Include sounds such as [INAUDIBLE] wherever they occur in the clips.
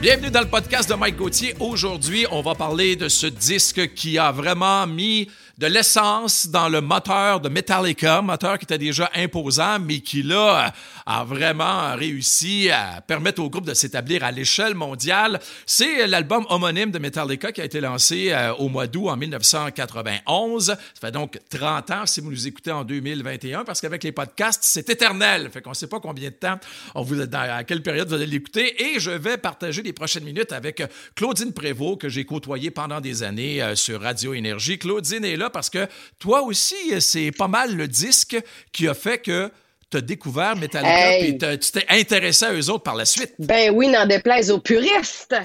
Bienvenue dans le podcast de Mike Gauthier. Aujourd'hui, on va parler de ce disque qui a vraiment mis de l'essence dans le moteur de Metallica, moteur qui était déjà imposant, mais qui là a vraiment réussi à permettre au groupe de s'établir à l'échelle mondiale. C'est l'album homonyme de Metallica qui a été lancé euh, au mois d'août en 1991. Ça fait donc 30 ans si vous nous écoutez en 2021, parce qu'avec les podcasts, c'est éternel. Fait qu'on ne sait pas combien de temps, on vous, dans à quelle période vous allez l'écouter. Et je vais partager les prochaines minutes avec Claudine Prévost, que j'ai côtoyée pendant des années euh, sur Radio Énergie. Claudine est là parce que toi aussi, c'est pas mal le disque qui a fait que tu as découvert Metallica et tu t'es intéressé à eux autres par la suite. Ben oui, n'en déplaise aux puristes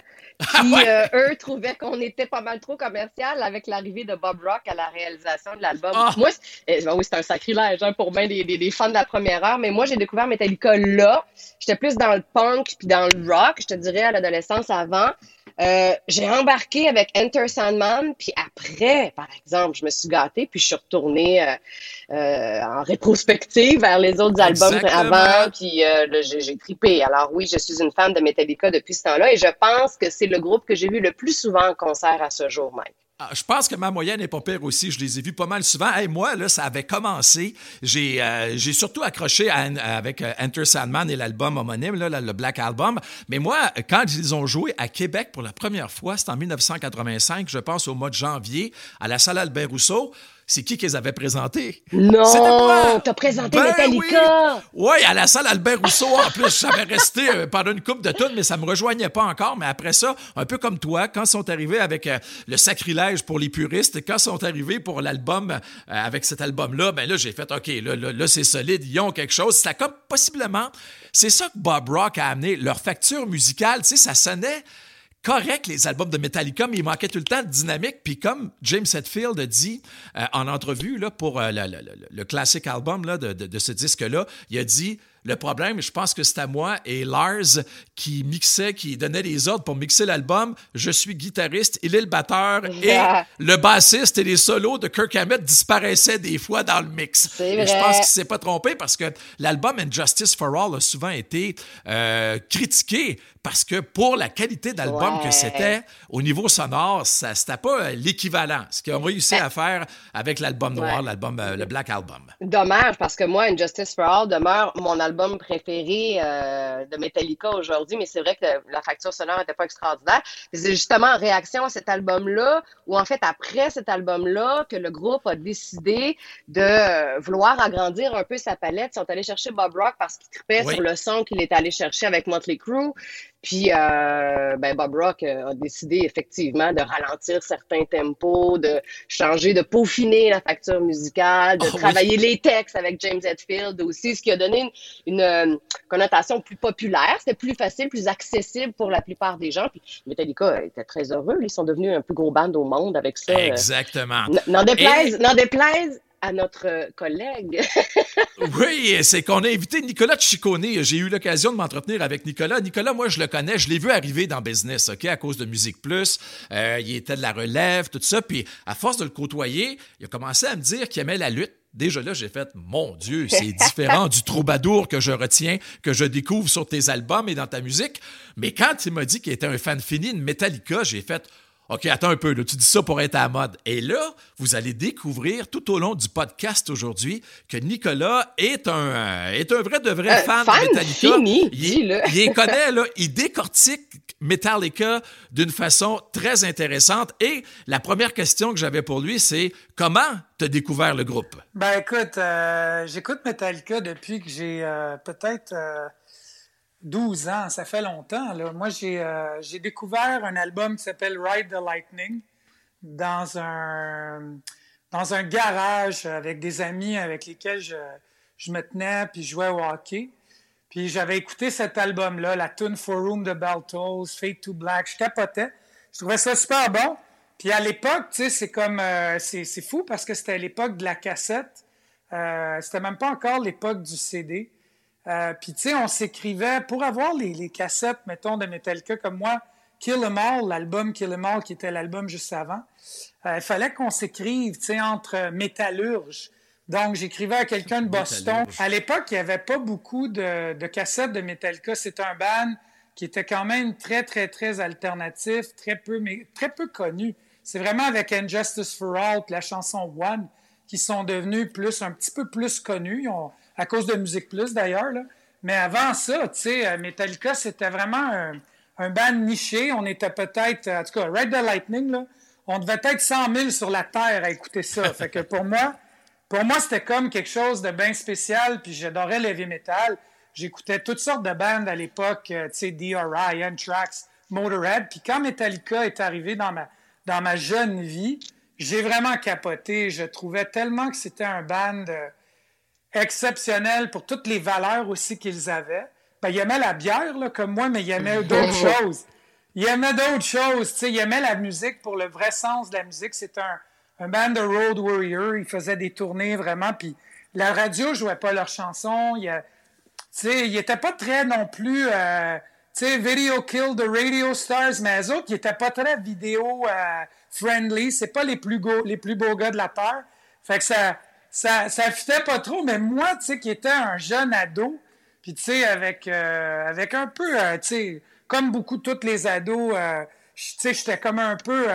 qui, euh, eux, trouvaient qu'on était pas mal trop commercial avec l'arrivée de Bob Rock à la réalisation de l'album. Ah! Moi, eh, ben oui, c'est un sacrilège hein, pour bien des, des, fans de la première heure, mais moi, j'ai découvert Metallica là. J'étais plus dans le punk puis dans le rock, je te dirais, à l'adolescence avant. Euh, j'ai embarqué avec Enter Sandman, puis après, par exemple, je me suis gâtée, puis je suis retournée euh, en rétrospective vers les autres albums avant, puis j'ai tripé. Alors oui, je suis une fan de Metallica depuis ce temps-là, et je pense que c'est le groupe que j'ai vu le plus souvent en concert à ce jour même. Ah, je pense que ma moyenne n'est pas pire aussi. Je les ai vus pas mal souvent. Et moi, là, ça avait commencé. J'ai euh, surtout accroché avec euh, Enter Sandman et l'album homonyme, là, le Black Album. Mais moi, quand ils ont joué à Québec pour la première fois, c'était en 1985, je pense au mois de janvier, à la salle Albert Rousseau c'est qui qu'ils avaient présenté? Non! T'as présenté ben Metallica! Oui, à la salle Albert Rousseau. En plus, j'avais resté euh, pendant une coupe de tunes, mais ça me rejoignait pas encore. Mais après ça, un peu comme toi, quand sont arrivés avec euh, le sacrilège pour les puristes, quand sont arrivés pour l'album, euh, avec cet album-là, ben là, j'ai fait, OK, là, là, c'est solide, ils ont quelque chose. Ça comme possiblement, c'est ça que Bob Rock a amené. Leur facture musicale, tu sais, ça sonnait correct, les albums de Metallica, mais il manquait tout le temps de dynamique. Puis comme James Hetfield a dit euh, en entrevue pour euh, le, classique album de ce disque-là, il a dit le problème, je pense que c'est à moi et Lars qui mixait, qui donnait les ordres pour mixer l'album. Je suis guitariste, il est le batteur et le bassiste et les solos de Kirk Hammett disparaissaient des fois dans le mix. Et je pense qu'il s'est pas trompé parce que l'album Injustice for All a souvent été euh, critiqué parce que pour la qualité d'album que c'était, au niveau sonore, ça c'était pas l'équivalent. Ce qu'ils ont réussi à faire avec l'album noir, l'album euh, le Black Album. Dommage parce que moi, Injustice for All demeure mon album album préféré euh, de Metallica aujourd'hui, mais c'est vrai que la facture sonore n'était pas extraordinaire. C'est justement en réaction à cet album-là, ou en fait après cet album-là, que le groupe a décidé de euh, vouloir agrandir un peu sa palette. Ils sont allés chercher Bob Rock parce qu'il tripait sur le son qu'il est allé chercher avec Motley Crue. Puis euh, ben Bob Rock euh, a décidé effectivement de ralentir certains tempos, de changer, de peaufiner la facture musicale, de ah travailler les textes avec James Hetfield aussi, ce qui a donné une, euh, connotation plus populaire. C'était plus facile, plus accessible pour la plupart des gens. Puis Metallica était très heureux. Ils sont devenus un plus gros band au monde avec ça. Exactement. N'en déplaise, n'en déplaise à notre collègue. [LAUGHS] oui, c'est qu'on a invité Nicolas Ciccone. J'ai eu l'occasion de m'entretenir avec Nicolas. Nicolas, moi, je le connais. Je l'ai vu arriver dans Business, OK, à cause de Musique Plus. Euh, il était de la relève, tout ça. Puis, à force de le côtoyer, il a commencé à me dire qu'il aimait la lutte. Déjà là, j'ai fait, mon Dieu, c'est [LAUGHS] différent du troubadour que je retiens, que je découvre sur tes albums et dans ta musique. Mais quand il m'a dit qu'il était un fan fini de Metallica, j'ai fait, OK, attends un peu, tu dis ça pour être à la mode. Et là, vous allez découvrir tout au long du podcast aujourd'hui que Nicolas est un, euh, est un vrai de vrai euh, fan, de Metallica. Fini, il, il connaît, là, il décortique Metallica d'une façon très intéressante. Et la première question que j'avais pour lui, c'est comment tu as découvert le groupe? Ben écoute, euh, j'écoute Metallica depuis que j'ai peut-être 12 ans, ça fait longtemps. Moi, euh, j'ai découvert un album qui s'appelle Ride the Lightning dans un, garage avec des amis avec lesquels je, me tenais puis jouais au hockey. Puis j'avais écouté cet album-là, la tune Forum de Baltos, Fade to Black. Je capotais. Je trouvais ça super bon. Puis à l'époque, tu sais, c'est comme. Euh, c'est fou parce que c'était l'époque de la cassette. Euh, c'était même pas encore l'époque du CD. Euh, puis, tu sais, on s'écrivait, pour avoir les, cassettes, mettons, de Metallica, comme moi, Kill 'Em All, l'album Kill 'Em All, qui était l'album juste avant, euh, il fallait qu'on s'écrive, tu sais, entre métallurges. Donc, j'écrivais à quelqu'un de Boston. À l'époque, il n'y avait pas beaucoup de, cassettes de Metallica. C'était un band qui était quand même très, très, très alternatif, très peu, mais très peu connu. C'est vraiment avec Injustice for All la chanson One qui sont devenus plus, un petit peu plus connus, à cause de Musique Plus d'ailleurs. Mais avant ça, tu sais, euh, Metallica, c'était vraiment un, un, band niché. On était peut-être, en tout cas, Ride the Lightning, là, on devait être 100 000 sur la Terre à écouter ça. [LAUGHS] fait que pour moi, pour moi, c'était comme quelque chose de bien spécial, puis j'adorais le heavy metal. J'écoutais toutes sortes de bandes à l'époque, euh, tu sais, DRI, Anthrax, Motorhead. Puis quand Metallica est arrivé dans ma, dans ma jeune vie, j'ai vraiment capoté. Je trouvais tellement que c'était un band euh, exceptionnel pour toutes les valeurs aussi qu'ils avaient. Ben, il aimait la bière, là, comme moi, mais il aimait d'autres [LAUGHS] choses. Il aimait d'autres choses. Tu sais, il aimait la musique pour le vrai sens de la musique. C'était un, un band de road warrior. Ils faisaient des tournées vraiment. Puis la radio jouait pas leurs chansons. Il, il était pas très non plus. Euh, tu sais, Video Kill the Radio Stars, mais eux autres, ils étaient pas très vidéo euh, friendly. C'est pas les plus, beaux, les plus beaux gars de la Terre. Fait que ça, ça, ça fitait pas trop. Mais moi, tu sais, qui était un jeune ado, puis tu sais, avec, euh, avec un peu, tu sais, comme beaucoup tous les ados, tu sais, j'étais comme un peu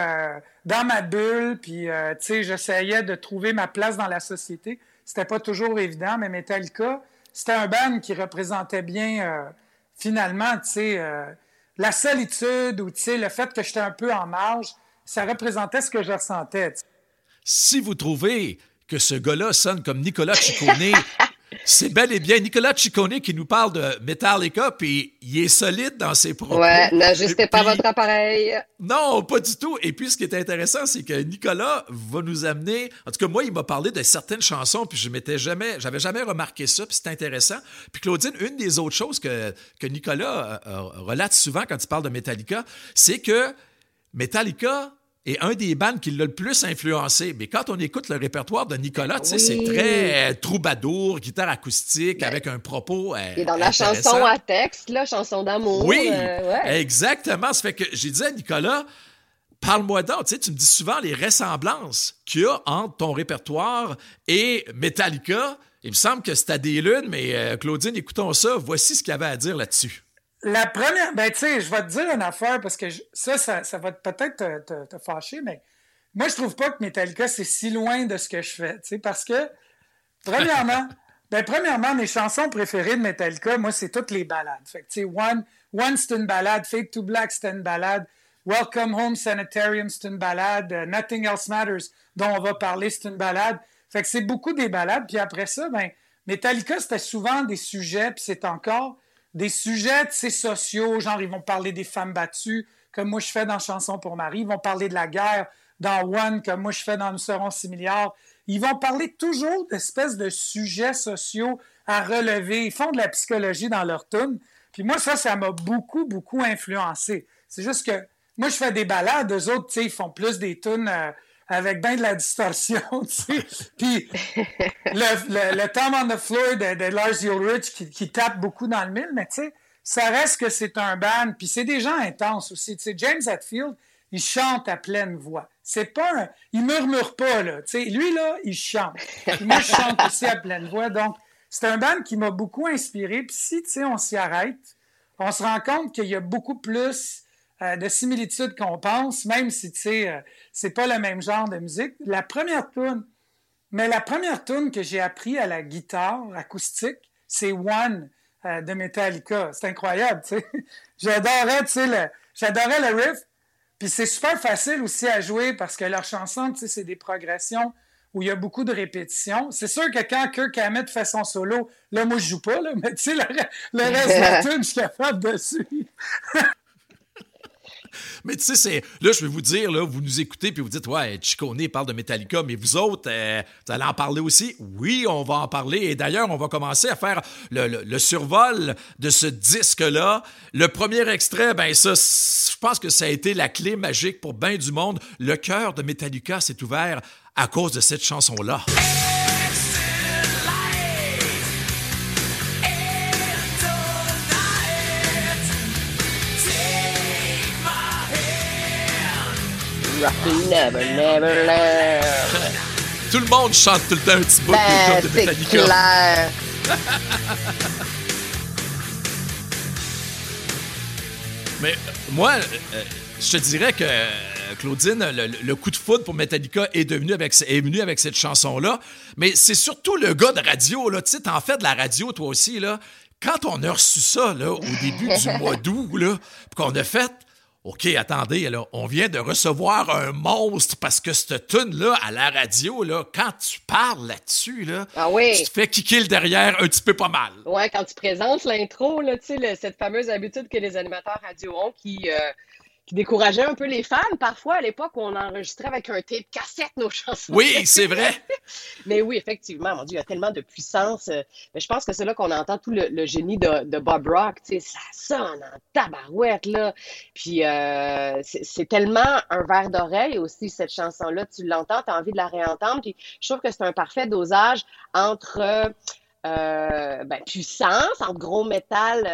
dans ma bulle, puis tu sais, j'essayais de trouver ma place dans la société. C'était pas toujours évident, mais Metallica, c'était un band qui représentait bien, euh, finalement, tu sais, euh, la solitude ou, tu sais, le fait que j'étais un peu en marge, ça représentait ce que je ressentais. Si vous trouvez que ce gars-là sonne comme Nicolas Ciccone [LAUGHS] C'est bel et bien Nicolas Ciccone qui nous parle de Metallica, puis il est solide dans ses propos. Ouais, n'ajustez pas votre appareil. Non, pas du tout. Et puis, ce qui est intéressant, c'est que Nicolas va nous amener. En tout cas, moi, il m'a parlé de certaines chansons, puis je m'étais jamais, j'avais jamais remarqué ça, puis c'est intéressant. Puis Claudine, une des autres choses que, que Nicolas euh, euh, relate souvent quand il parle de Metallica, c'est que Metallica et un des bands qui l'a le plus influencé. Mais quand on écoute le répertoire de Nicolas, c'est très euh, troubadour, guitare acoustique, avec un propos. Euh, et dans la chanson à texte, la chanson d'amour. Oui, euh, exactement. Ça fait que j'ai dit à Nicolas, Parle-moi donc, tu, tu me dis souvent les ressemblances qu'il y a entre ton répertoire et Metallica. Il me semble que à des lunes, mais Claudine, écoutons ça. Voici ce qu'il avait à dire là-dessus. La première, ben tu sais, je vais te dire une affaire parce que ça, ça, va peut-être te, fâcher, mais moi, je trouve pas que Metallica, c'est si loin de ce que je fais, tu sais, parce que, premièrement, [LAUGHS] ben, premièrement, mes chansons préférées de Metallica, moi, c'est toutes les balades. Fait que, tu sais, One, One, c'est une balade, Fade to Black, c'est une balade, Welcome Home Sanitarium, c'est une balade, uh, Nothing Else Matters, dont on va parler, c'est une balade. Fait que c'est beaucoup des balades, puis après ça, ben, Metallica, c'était souvent des sujets, puis c'est encore des sujets sociaux, genre ils vont parler des femmes battues, comme moi je fais dans Chanson pour Marie, ils vont parler de la guerre dans One, comme moi je fais dans Nous serons 6 milliards. Ils vont parler toujours d'espèces de sujets sociaux à relever. Ils font de la psychologie dans leur tune. Puis moi, ça, ça m'a beaucoup, beaucoup influencé. C'est juste que moi, je fais des balades, eux autres, ils font plus des tunes euh, avec bien de la distorsion, [LAUGHS] tu sais. Puis le, Tom on the Floor de, Lars Ulrich qui, qui, tape beaucoup dans le mille, mais tu sais, ça reste que c'est un band, puis c'est des gens intenses aussi. Tu sais, James Hetfield, il chante à pleine voix. C'est pas un... Il murmure pas, là. Tu sais, lui, là, il chante. moi, je chante aussi à pleine voix. Donc, c'est un band qui m'a beaucoup inspiré. Puis si, tu sais, on s'y arrête, on se rend compte qu'il y a beaucoup plus euh, de similitudes qu'on pense, même si, tu sais, euh, c'est pas le même genre de musique. La première tune, mais la première tune que j'ai appris à la guitare acoustique, c'est One euh, de Metallica. C'est incroyable, tu sais. [LAUGHS] J'adorais, tu sais, le, j'adorais le riff. Puis c'est super facile aussi à jouer parce que leurs chansons, tu sais, c'est des progressions où il y a beaucoup de répétitions. C'est sûr que quand Kirk Hammett fait son solo, là, moi, je joue pas, là, [LAUGHS] mais tu sais, le, le reste de la [LAUGHS] tune, je suis capable dessus. Mais tu sais, c'est. Là, je vais vous dire, là, vous nous écoutez, puis vous dites, ouais, Chicone parle de Metallica, mais vous autres, euh, vous allez en parler aussi? Oui, on va en parler. Et d'ailleurs, on va commencer à faire le, survol de ce disque-là. Le premier extrait, ben ça, je pense que ça a été la clé magique pour bien du monde. Le cœur de Metallica s'est ouvert à cause de cette chanson-là. Never, never [LAUGHS] Tout le monde chante tout le temps un petit bout ben, de Metallica. clair. [LAUGHS] Mais moi, je te dirais que Claudine, le, coup de foudre pour Metallica est, devenu avec, est venu avec cette chanson-là. Mais c'est surtout le gars de radio, là. Tu sais, t'en fais de la radio, toi aussi, là. Quand on a reçu ça, là, au début du [LAUGHS] mois d'août, là, qu'on a fait, OK, attendez, là, on vient de recevoir un monstre parce que cette tune-là, à la radio, là, quand tu parles là-dessus, là, ah oui. tu te fais kicker le derrière un petit peu pas mal. Ouais, quand tu présentes l'intro, là, tu sais, cette fameuse habitude que les animateurs radio ont qui, euh, qui décourageait un peu les fans parfois à l'époque où on enregistrait avec un tape cassette nos chansons. Oui, c'est vrai. [LAUGHS] Mais oui, effectivement, mon Dieu, il y a tellement de puissance. Euh, mais je pense que c'est là qu'on entend tout le, génie de, Bob Rock. Tu sais, ça sonne en tabarouette, là. Puis euh, c'est tellement un verre d'oreille aussi, cette chanson-là. Tu l'entends, tu as envie de la réentendre. Puis je trouve que c'est un parfait dosage entre... Euh, ben, puissance, entre gros métal,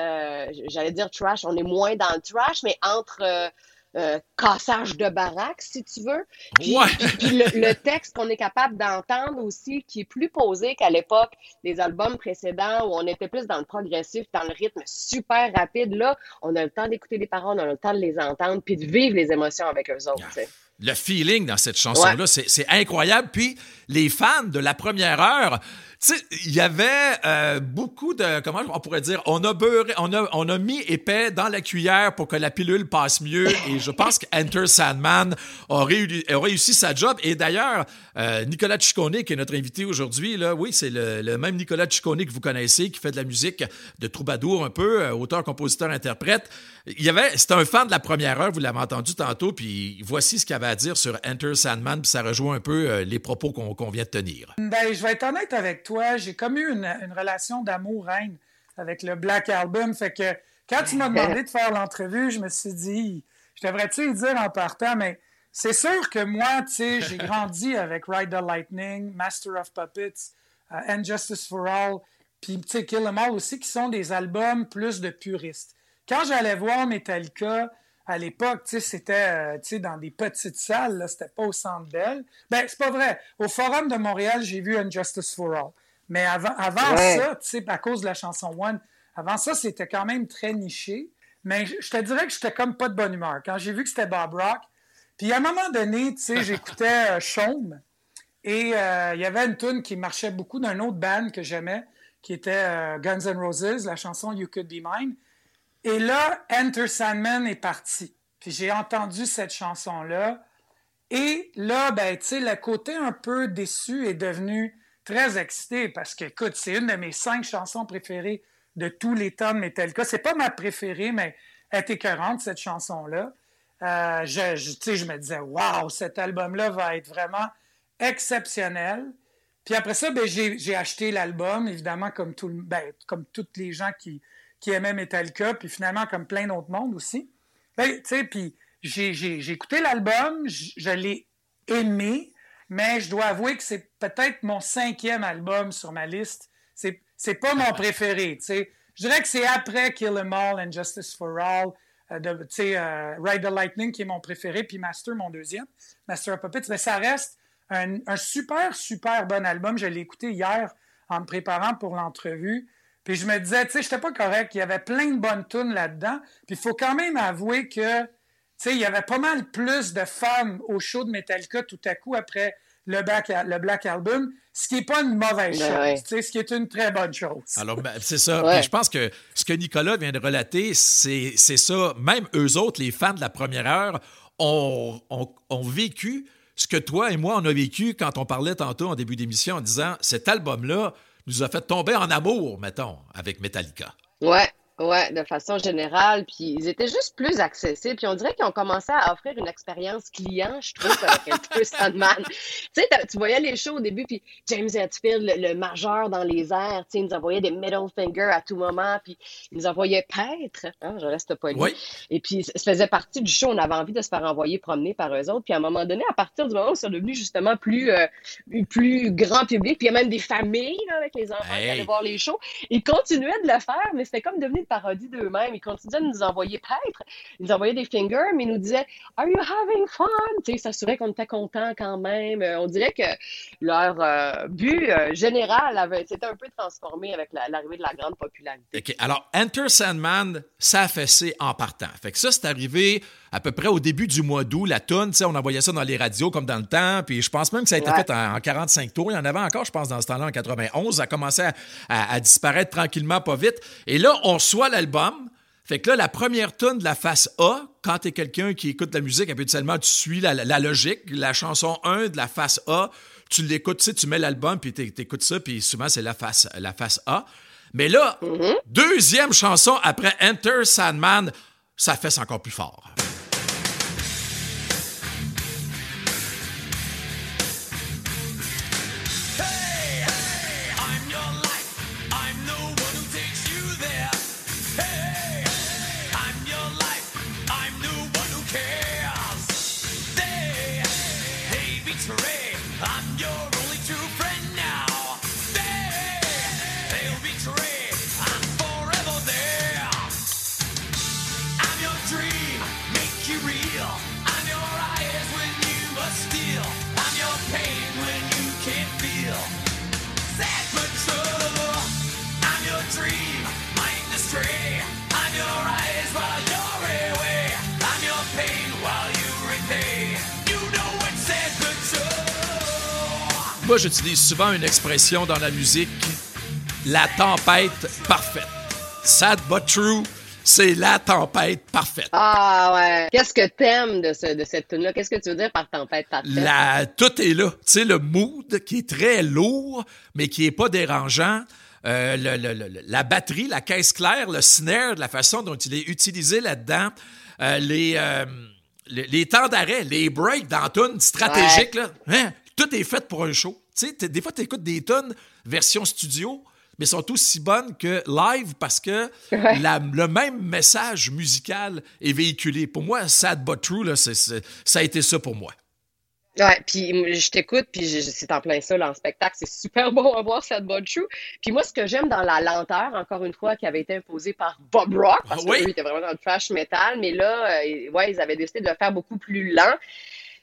j'allais dire trash, on est moins dans le trash, mais entre euh, cassage de baraque, si tu veux. Puis, le, texte qu'on est capable d'entendre aussi, qui est plus posé qu'à l'époque des albums précédents où on était plus dans le progressif, dans le rythme super rapide. Là, on a le temps d'écouter les paroles, on a le temps de les entendre, puis de vivre les émotions avec eux autres. Le feeling dans cette chanson-là, c'est incroyable. Puis les fans de la première heure, il y avait euh, beaucoup de, comment on pourrait dire, on a beurré, on a, on a mis épais dans la cuillère pour que la pilule passe mieux. Et je pense qu'Enter Sandman a, réussi sa job. Et d'ailleurs, euh, Nicolas Ciccone, qui est notre invité aujourd'hui, là, oui, c'est le, même Nicolas Ciccone que vous connaissez, qui fait de la musique de troubadour un peu, euh, auteur, compositeur, interprète. Il y avait, c'était un fan de la première heure, vous l'avez entendu tantôt, puis voici ce qu'il avait à dire sur Enter Sandman, puis ça rejoint un peu les propos qu'on vient de tenir. Ben, je vais être honnête avec toi j'ai comme eu une, relation d'amour-reine avec le Black Album. Fait que quand tu m'as demandé de faire l'entrevue, je me suis dit, je devrais-tu dire en partant, mais c'est sûr que moi, tu sais, j'ai [LAUGHS] grandi avec Ride the Lightning, Master of Puppets, uh, And Justice for All, puis, tu sais, Kill Em All aussi, qui sont des albums plus de puristes. Quand j'allais voir Metallica, à l'époque, c'était euh, dans des petites salles, c'était pas au Centre Bell. Ben, c'est pas vrai. Au Forum de Montréal, j'ai vu Justice for All. Mais avant, avant ça, tu sais, à cause de la chanson One, avant ça, c'était quand même très niché. Mais je, te dirais que j'étais comme pas de bonne humeur. Quand j'ai vu que c'était Bob Rock, puis à un moment donné, tu sais, [LAUGHS] j'écoutais euh, et euh, il y avait une tune qui marchait beaucoup d'un autre band que j'aimais, qui était euh, Guns N' Roses, la chanson You Could Be Mine. Et là, Enter Sandman est parti. Puis j'ai entendu cette chanson-là. Et là, ben, tu sais, le côté un peu déçu est devenu très excité parce que, écoute, c'est une de mes cinq chansons préférées de tous les temps de Metallica. C'est pas ma préférée, mais elle est écœurante, cette chanson-là. Euh, je, je, me disais, waouh, cet album-là va être vraiment exceptionnel. Puis après ça, ben, j'ai acheté l'album, évidemment, comme, tout, ben, comme tous les gens qui, qui aimaient Metallica, puis finalement, comme plein d'autres mondes aussi. Ben, puis j'ai écouté l'album, je l'ai aimé, mais je dois avouer que c'est peut-être mon cinquième album sur ma liste. C'est, pas mon préféré. Je dirais que c'est après Kill 'Em All and Justice for All, euh, euh, Ride the Lightning qui est mon préféré, puis Master mon deuxième, Master of Puppets. Mais ça reste un, super, super bon album. Je l'ai écouté hier en me préparant pour l'entrevue. Puis je me disais, tu sais, j'étais pas correct. Il y avait plein de bonnes tunes là-dedans. Puis il faut quand même avouer que il y avait pas mal plus de femmes au show de Metallica tout à coup après le Black, le Black Album, ce qui n'est pas une mauvaise ben chose, ce qui est une très bonne chose. Alors, ben, c'est ça. je pense que ce que Nicolas vient de relater, c'est ça. Même eux autres, les fans de la première heure, ont, ont, vécu ce que toi et moi, on a vécu quand on parlait tantôt en début d'émission en disant cet album-là nous a fait tomber en amour, mettons, avec Metallica. Ouais, oui, de façon générale. Puis ils étaient juste plus accessibles. Puis on dirait qu'ils ont commencé à offrir une expérience client, je trouve, avec un peu Sandman. tu sais, tu voyais les shows au début, puis James Hetfield, le, majeur dans les airs, tu sais, il nous envoyait des middle fingers à tout moment, puis il nous envoyait paître. Hein, je reste pas Oui. Et puis ça faisait partie du show. On avait envie de se faire envoyer promener par eux autres. Puis à un moment donné, à partir du moment où c'est devenu justement plus, euh, plus grand public, puis il y a même des familles avec les enfants qui allaient voir les shows, ils continuaient de le faire, mais c'était comme devenu parodie d'eux-mêmes. Ils continuaient de nous envoyer peut-être, ils nous envoyaient des fingers, mais ils nous disaient Are you having fun? Tu sais, s'assurer qu'on était content quand même. Euh, on dirait que leur euh, but euh, général avait s'était un peu transformé avec l'arrivée de la grande popularité. Alors, Enter Sandman, ça a fessé en partant. Fait que ça, c'est arrivé à peu près au début du mois d'août, la tonne, on envoyait ça dans les radios comme dans le temps, puis je pense même que ça a été fait en, 45 tours. Il y en avait encore, je pense, dans ce temps-là, en 91. Ça a commencé à, disparaître tranquillement, pas vite. Et là, on reçoit l'album. Fait que là, la première tonne de la face A, quand tu es quelqu'un qui écoute la musique, habituellement, tu suis la, logique. La chanson 1 de la face A, tu l'écoutes, tu sais, tu mets l'album, puis tu écoutes ça, puis souvent, c'est la face, la face A. Mais là, mm-hmm. deuxième chanson après Enter Sandman, ça fesse encore plus fort. Moi, j'utilise souvent une expression dans la musique, la tempête parfaite. Sad but true, c'est la tempête parfaite. Ah ouais. Qu'est-ce que t'aimes de, ce, de cette tune-là? Qu'est-ce que tu veux dire par tempête parfaite? La, tout est là. Tu sais, le mood qui est très lourd, mais qui est pas dérangeant. Euh, la batterie, la caisse claire, le snare, la façon dont il est utilisé là-dedans, euh, les, euh, les, temps d'arrêt, les breaks dans tune stratégique, là, hein? Tout est fait pour un show. Des fois, tu écoutes des tonnes version studio, mais sont aussi bonnes que live parce que le même message musical est véhiculé. Pour moi, Sad But True, là, ça a été ça pour moi. Ouais, puis je t'écoute, puis c'est en plein ça, là, en spectacle, c'est super [LAUGHS] bon à voir Sad But True. Puis moi, ce que j'aime dans la lenteur, encore une fois, qui avait été imposée par Bob Rock, parce ah, était vraiment dans le trash metal, mais là, euh, ouais, ils avaient décidé de le faire beaucoup plus lent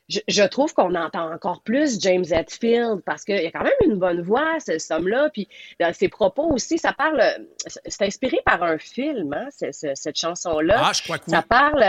je, trouve qu'on entend encore plus James Hetfield parce qu'il y a quand même une bonne voix, ce homme-là. Puis dans ses propos aussi, ça parle. C'est inspiré par un film, hein, cette chanson-là. Ah, je crois que oui. Ça parle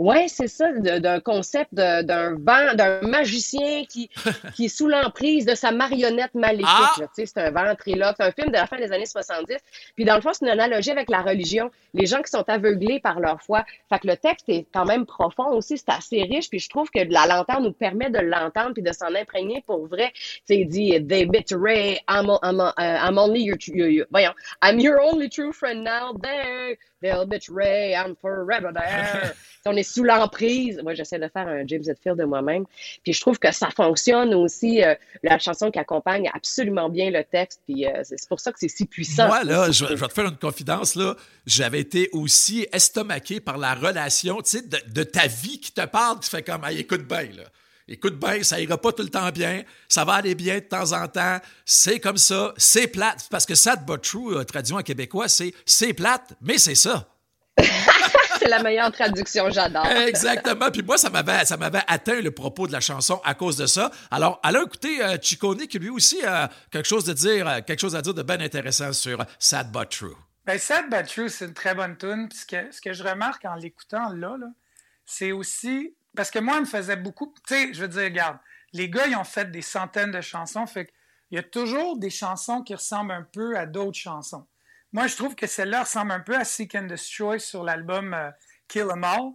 Ouais, c'est ça, d'un concept d'un vent, d'un magicien qui, [LAUGHS] qui est sous l'emprise de sa marionnette maléfique. Ah! C'est un ventriloque. C'est un film de la fin des années 70. Puis dans le fond, c'est une analogie avec la religion. Les gens qui sont aveuglés par leur foi. Fait que le texte est quand même profond aussi. C'est assez riche. Puis je trouve que la lenteur nous permet de l'entendre puis de s'en imprégner pour vrai. C'est il dit They betray, I'm, I'm, uh, I'm only your, your, voyons, I'm your only true friend now. There, they'll betray, I'm forever there. [LAUGHS] on est sous l'emprise. Moi, j'essaie de faire un James Hetfield de moi-même. Puis je trouve que ça fonctionne aussi. Euh, la chanson qui accompagne absolument bien le texte. Puis euh, c'est pour ça que c'est si puissant. Moi, là, je, vais te faire une confidence. là. J'avais été aussi estomaqué par la relation de, de ta vie qui te parle. Tu fais comme, écoute bien, là. Écoute bien, ça ira pas tout le temps bien, ça va aller bien de temps en temps, c'est comme ça, c'est plate. Parce que sad but true, euh, traduit en québécois, c'est c'est plate, mais c'est ça. [LAUGHS] c'est la meilleure traduction, j'adore. Exactement. Puis moi, ça m'avait, ça m'avait atteint le propos de la chanson à cause de ça. Alors, allons écouter euh, qui lui aussi a quelque chose de dire, euh, quelque chose à dire de bien intéressant sur Sad But True. Ben, Sad But True, c'est une très bonne tune. Puis ce que, je remarque en l'écoutant là, c'est aussi parce que moi, il me faisait beaucoup. Tu sais, je veux dire, regarde, les gars, ils ont fait des centaines de chansons. Fait il y a toujours des chansons qui ressemblent un peu à d'autres chansons. Moi, je trouve que celle-là ressemble un peu à Seek and Destroy sur l'album euh, Kill 'Em All.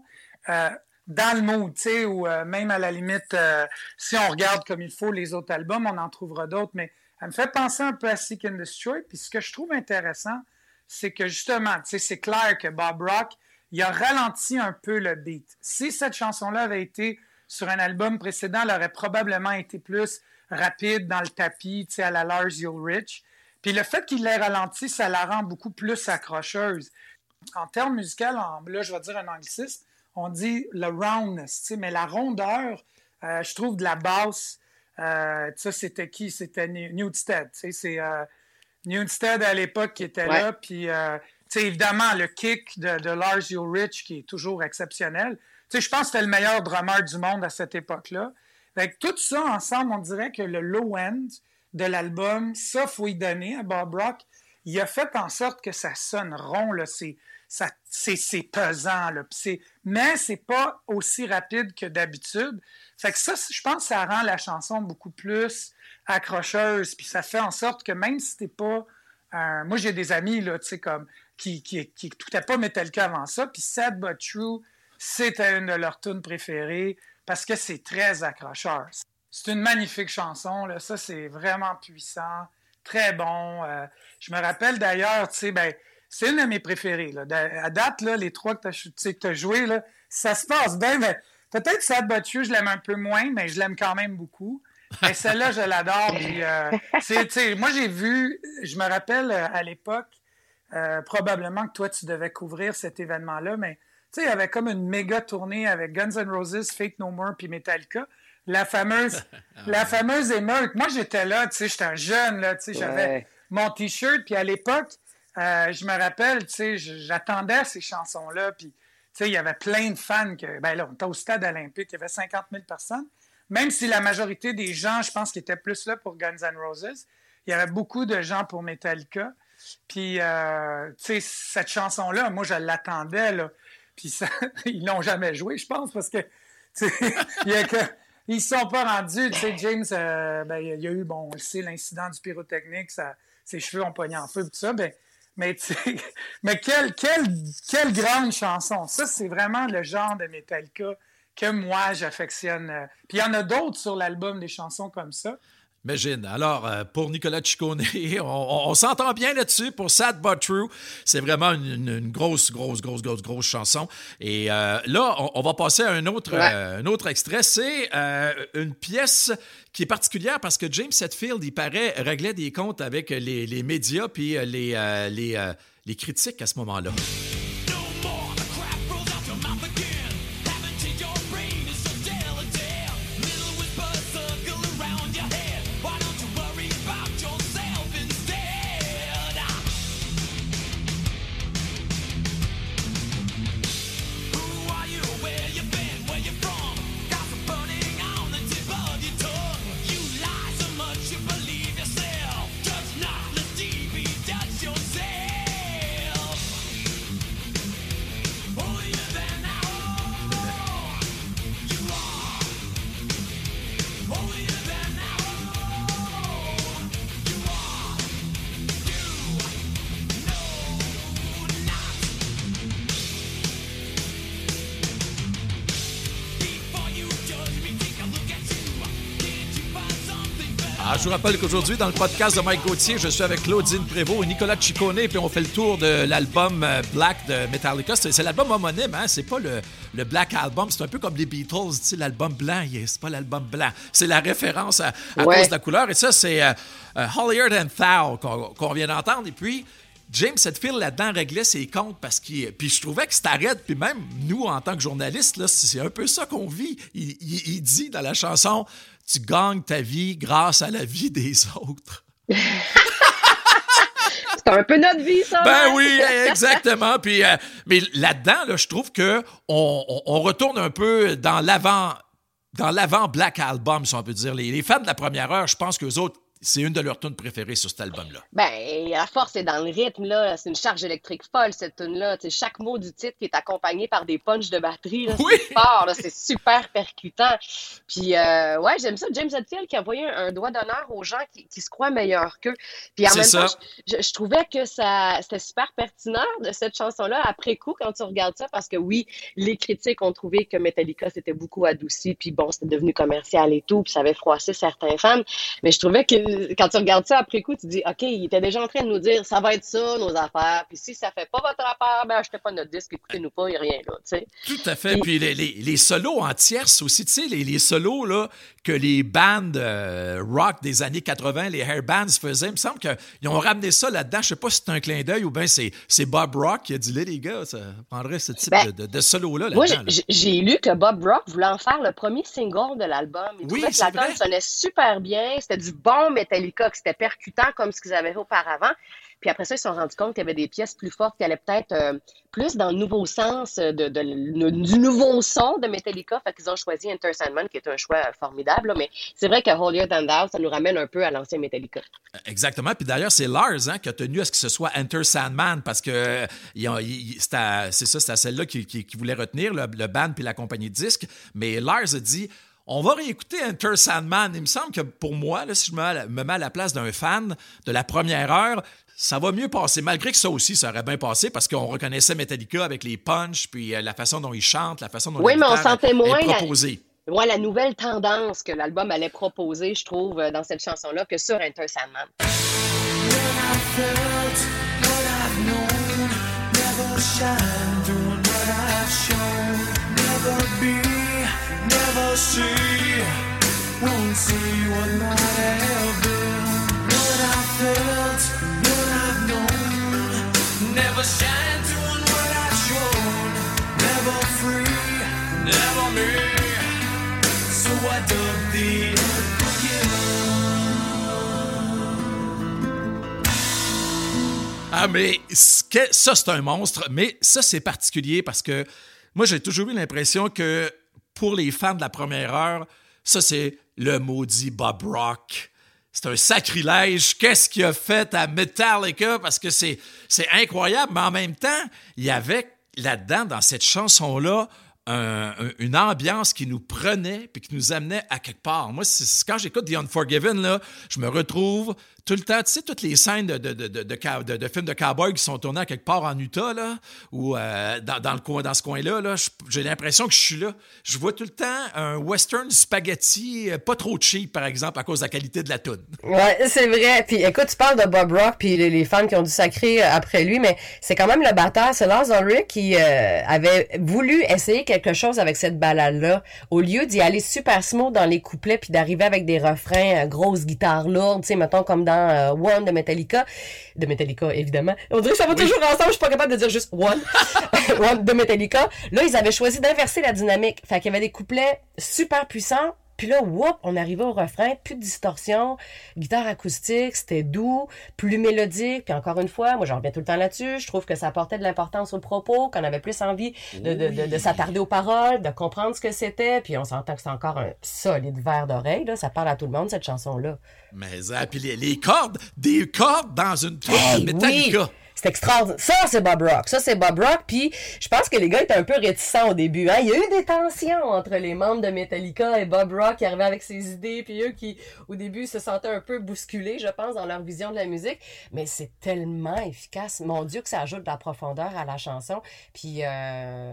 Euh, dans le mood, tu sais, ou euh, même à la limite, si on regarde comme il faut les autres albums, on en trouvera d'autres, mais elle me fait penser un peu à Seek and Destroy. Puis ce que je trouve intéressant, c'est que justement, tu sais, c'est clair que Bob Rock, il a ralenti un peu le beat. Si cette chanson-là avait été sur un album précédent, elle aurait probablement été plus rapide dans le tapis, tu sais, à la Lars Ulrich. Puis le fait qu'il l'ait ralenti, ça la rend beaucoup plus accrocheuse. En termes musicaux, là, je vais dire un anglicisme, on dit le roundness, mais la rondeur, euh, je trouve de la basse, euh, ça c'était qui? C'était Newstead, c'est euh, Newstead à l'époque qui était là, puis évidemment, le kick de, de Lars Ulrich qui est toujours exceptionnel. je pense que c'était le meilleur drummer du monde à cette époque-là. Avec tout ça ensemble, on dirait que le low-end de l'album, ça, faut y donner à Bob Rock. Il a fait en sorte que ça sonne rond, c'est, c'est, pesant, là, c'est, mais c'est pas aussi rapide que d'habitude. Fait que ça, je pense que ça rend la chanson beaucoup plus accrocheuse, puis ça fait en sorte que même si t'es pas... moi, j'ai des amis, là, tu sais, comme qui, qui, qui pas Metallica avant ça. Puis Sad But True, c'était une de leurs tunes préférées parce que c'est très accrocheur. C'est une magnifique chanson, là. ça c'est vraiment puissant, très bon. Euh, je me rappelle d'ailleurs, tu sais, ben, c'est une de mes préférées. Là. À date, là, les trois que tu as, joué, ça se passe bien. Mais peut-être Sad But True, je l'aime un peu moins, mais je l'aime quand même beaucoup. Mais celle-là, je l'adore. Euh, moi, j'ai vu, je me rappelle euh, à l'époque, euh, probablement que toi, tu devais couvrir cet événement-là, mais tu sais, il y avait comme une méga tournée avec Guns N' Roses, Fate No More puis Metallica. La fameuse, [LAUGHS] ah la fameuse émeute. Moi, j'étais là, tu sais, j'étais un jeune, là, tu sais, j'avais mon T-shirt, puis à l'époque, euh, je me rappelle, tu sais, j'attendais ces chansons-là, puis, tu sais, il y avait plein de fans que, ben là, on était au stade olympique, il y avait 50 000 personnes. Même si la majorité des gens, je pense, qui étaient plus là pour Guns N' Roses, il y avait beaucoup de gens pour Metallica. Puis, euh, tu sais, cette chanson-là, moi, je l'attendais, là. Puis, ça, [LAUGHS] ils l'ont jamais joué, je pense, parce que, tu sais, [LAUGHS] ils sont pas rendus. Tu sais, James, euh, ben, il y a eu, bon, on le l'incident du pyrotechnique, ses cheveux ont pogné en feu, tout ça. Ben, mais, tu sais, [LAUGHS] mais quelle, quelle, quelle grande chanson. Ça, c'est vraiment le genre de Metallica que moi, j'affectionne. Puis, il y en a d'autres sur l'album, des chansons comme ça. Imagine. Alors, euh, pour Nicolas Ciccone, [LAUGHS] on, s'entend bien là-dessus. Pour Sad But True, c'est vraiment une, grosse, grosse, grosse, grosse, grosse chanson. Et euh, là, on, va passer à un autre, euh, un autre extrait. C'est une pièce qui est particulière parce que James Hetfield, il paraît, réglait des comptes avec les, les médias puis les, les, les critiques à ce moment-là. Rappelle qu'aujourd'hui, dans le podcast de Mike Gauthier, je suis avec Claudine Prévost et Nicolas Ciccone, puis on fait le tour de l'album euh, Black de Metallica. C'est l'album homonyme, hein? C'est pas le, le, Black Album. C'est un peu comme les Beatles, tu sais, l'album blanc. C'est pas l'album blanc. C'est la référence à, cause de la couleur. Et ça, c'est euh, euh, Hollier than Thou qu'on vient d'entendre. Et puis, James Hetfield là-dedans réglait ses comptes parce qu'il. Puis je trouvais que c'était arrête. Puis même nous, en tant que journalistes, c'est un peu ça qu'on vit. il, dit dans la chanson tu gagnes ta vie grâce à la vie des autres. [LAUGHS] c'est un peu notre vie, ça. Ben oui, exactement. Puis, euh, mais là-dedans, là, je trouve que on, retourne un peu dans l'avant, dans l'avant Black Album, si on peut dire. Les, les fans de la première heure, je pense qu'eux autres, c'est une de leurs tunes préférées sur cet album-là. Ben, la force est dans le rythme, là. C'est une charge électrique folle, cette tune-là. Chaque mot du titre qui est accompagné par des punches de batterie, oui. c'est fort, c'est super percutant. Puis, euh, ouais, j'aime ça. James Hetfield qui a envoyé un, doigt d'honneur aux gens qui, se croient meilleurs qu'eux. Puis en même temps, je, trouvais que ça, c'était super pertinent de cette chanson-là après coup quand tu regardes ça, parce que oui, les critiques ont trouvé que Metallica s'était beaucoup adouci, puis bon, c'était devenu commercial et tout, puis ça avait froissé certains fans. Mais je trouvais que quand tu regardes ça après coup, tu dis, OK, il était déjà en train de nous dire, ça va être ça, nos affaires. Puis si ça fait pas votre affaire, ben achetez pas notre disque, écoutez-nous pas, il n'y a rien là, tu sais. Tout à fait. Puis, les, les, solos en tierce aussi, tu sais, les, les, solos là, que les bandes euh, rock des années 80, les hair bands faisaient, il me semble qu'ils ont ramené ça là-dedans. Je sais pas si c'est un clin d'œil ou bien c'est, Bob Rock qui a dit, les gars, ça prendrait ce type ben, de, de, solo-là là-dedans. Moi, j'ai lu que Bob Rock voulait en faire le premier single de l'album. Il oui, trouvait que la sonnait super bien, c'était du bon Metallica, que c'était percutant comme ce qu'ils avaient auparavant. Puis après ça, ils se sont rendus compte qu'il y avait des pièces plus fortes qui allaient peut-être euh, plus dans le nouveau sens de, du nouveau son de Metallica. Fait qu'ils ont choisi Enter Sandman, qui est un choix formidable. mais c'est vrai que Holier Than Thou, ça nous ramène un peu à l'ancien Metallica. Exactement. Puis d'ailleurs, c'est Lars hein, qui a tenu à ce que ce soit Enter Sandman parce que c'est ça, c'était celle-là qui, qui, voulait retenir le, le band puis la compagnie de disques. Mais Lars a dit on va réécouter Enter Sandman. Il me semble que pour moi, si je me mets à la place d'un fan de la première heure, ça va mieux passer. Malgré que ça aussi, ça aurait bien passé parce qu'on reconnaissait Metallica avec les punchs, puis euh, la façon dont ils chantent, la façon dont oui, mais on sentait moins proposé. La... la nouvelle tendance que l'album allait proposer, je trouve, euh, dans cette chanson-là, que sur Enter Sandman. See, won't see Ah, ça, c'est un monstre. Mais ça, c'est particulier parce que moi, j'ai toujours eu l'impression que pour les fans de la première heure, ça, c'est le maudit Bob Rock. C'est un sacrilège. Qu'est-ce qu'il a fait à Metallica? Parce que c'est, incroyable, mais en même temps, il y avait là-dedans, dans cette chanson-là, une ambiance qui nous prenait puis qui nous amenait à quelque part. Moi, quand j'écoute The Unforgiven, là, je me retrouve tout le temps, tu sais, toutes les scènes de, de, de, de, films de cowboys qui sont tournés à quelque part en Utah, là, ou euh, dans, le coin, dans ce coin-là, -là, j'ai l'impression que je suis là. Je vois tout le temps un western spaghetti euh, pas trop cheap, par exemple, à cause de la qualité de la toune. Ouais, c'est vrai. Puis écoute, tu parles de Bob Rock puis les, fans qui ont dû sacrer euh, après lui, mais c'est quand même le batteur, c'est Lars Ulrich qui avait voulu essayer quelque chose avec cette balade-là. Au lieu d'y aller super smooth dans les couplets puis d'arriver avec des refrains, grosse guitare lourde, tu sais, mettons comme dans euh, One de Metallica. De Metallica, évidemment. On dirait que ça va toujours ensemble, je suis pas capable de dire juste One. [LAUGHS] One de Metallica. Là, ils avaient choisi d'inverser la dynamique. Fait qu'il y avait des couplets super puissants, puis là, whoop, on arrivait au refrain, plus de distorsion, guitare acoustique, c'était doux, plus mélodique. Puis encore une fois, moi j'en reviens tout le temps là-dessus, je trouve que ça apportait de l'importance au propos, qu'on avait plus envie de, de, de, s'attarder aux paroles, de comprendre ce que c'était. Puis on s'entend que c'est encore un solide verre d'oreille, là. ça parle à tout le monde cette chanson-là. Mais, euh, puis les, cordes, des cordes dans une Metallica. C'est extraordinaire. Ça, c'est Bob Rock. Ça, c'est Bob Rock. Puis, je pense que les gars étaient un peu réticents au début. Hein? Il y a eu des tensions entre les membres de Metallica et Bob Rock qui arrivaient avec ses idées, puis eux qui, au début, se sentaient un peu bousculés, je pense, dans leur vision de la musique. Mais c'est tellement efficace. Mon Dieu, que ça ajoute de la profondeur à la chanson. Puis, euh,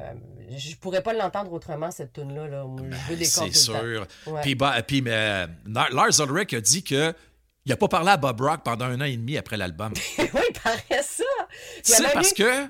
je pourrais pas l'entendre autrement, cette tune-là. Là. Je veux des C'est sûr. Puis, bah, puis mais, Lars Ulrich a dit que il n'a pas parlé à Bob Rock pendant un an et demi après l'album. [LAUGHS] oui, il paraît ça. Sais, parce que,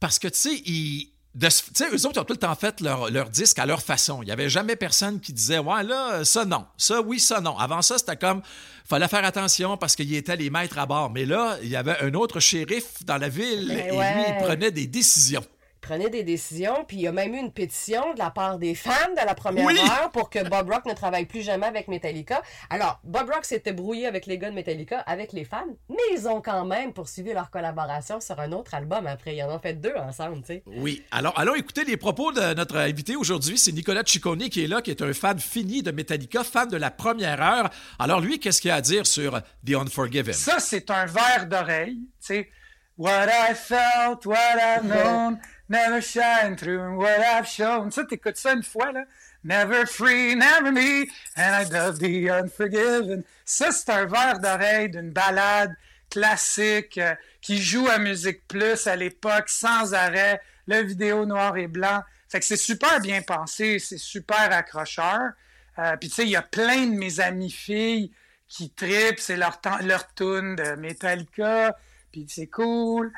parce que, tu sais, ils. Eux autres ont tout le temps fait leur, leur disque à leur façon. Il n'y avait jamais personne qui disait Ouais, là, ça non. Ça oui, ça non. Avant ça, c'était comme fallait faire attention parce qu'il était les maîtres à bord. Mais là, il y avait un autre shérif dans la ville ben et lui, il prenait des décisions prenait des décisions, puis il y a même eu une pétition de la part des fans de la première heure pour que Bob Rock ne travaille plus jamais avec Metallica. Alors, Bob Rock s'était brouillé avec les gars de Metallica, avec les fans, mais ils ont quand même poursuivi leur collaboration sur un autre album après. Ils en ont fait deux ensemble, tu sais. Oui. Alors, allons écouter les propos de notre invité aujourd'hui. C'est Nicolas Ciccone qui est là, qui est un fan fini de Metallica, fan de la première heure. Alors, lui, qu'est-ce qu'il a à dire sur The Unforgiven? Ça, c'est un verre d'oreille, tu sais. What I felt, what I've known. [LAUGHS] Never shine through what I've shown. Ça, t'écoutes ça une fois, là. Never free, never me, and I love the unforgiven. Ça, c'est un verre d'oreille d'une balade classique euh, qui joue à Musique Plus à l'époque, sans arrêt, le vidéo noir et blanc. Fait que c'est super bien pensé, c'est super accrocheur. Euh, Puis tu sais, il y a plein de mes amis filles qui tripent, c'est leur, leur tune de Metallica, puis c'est cool.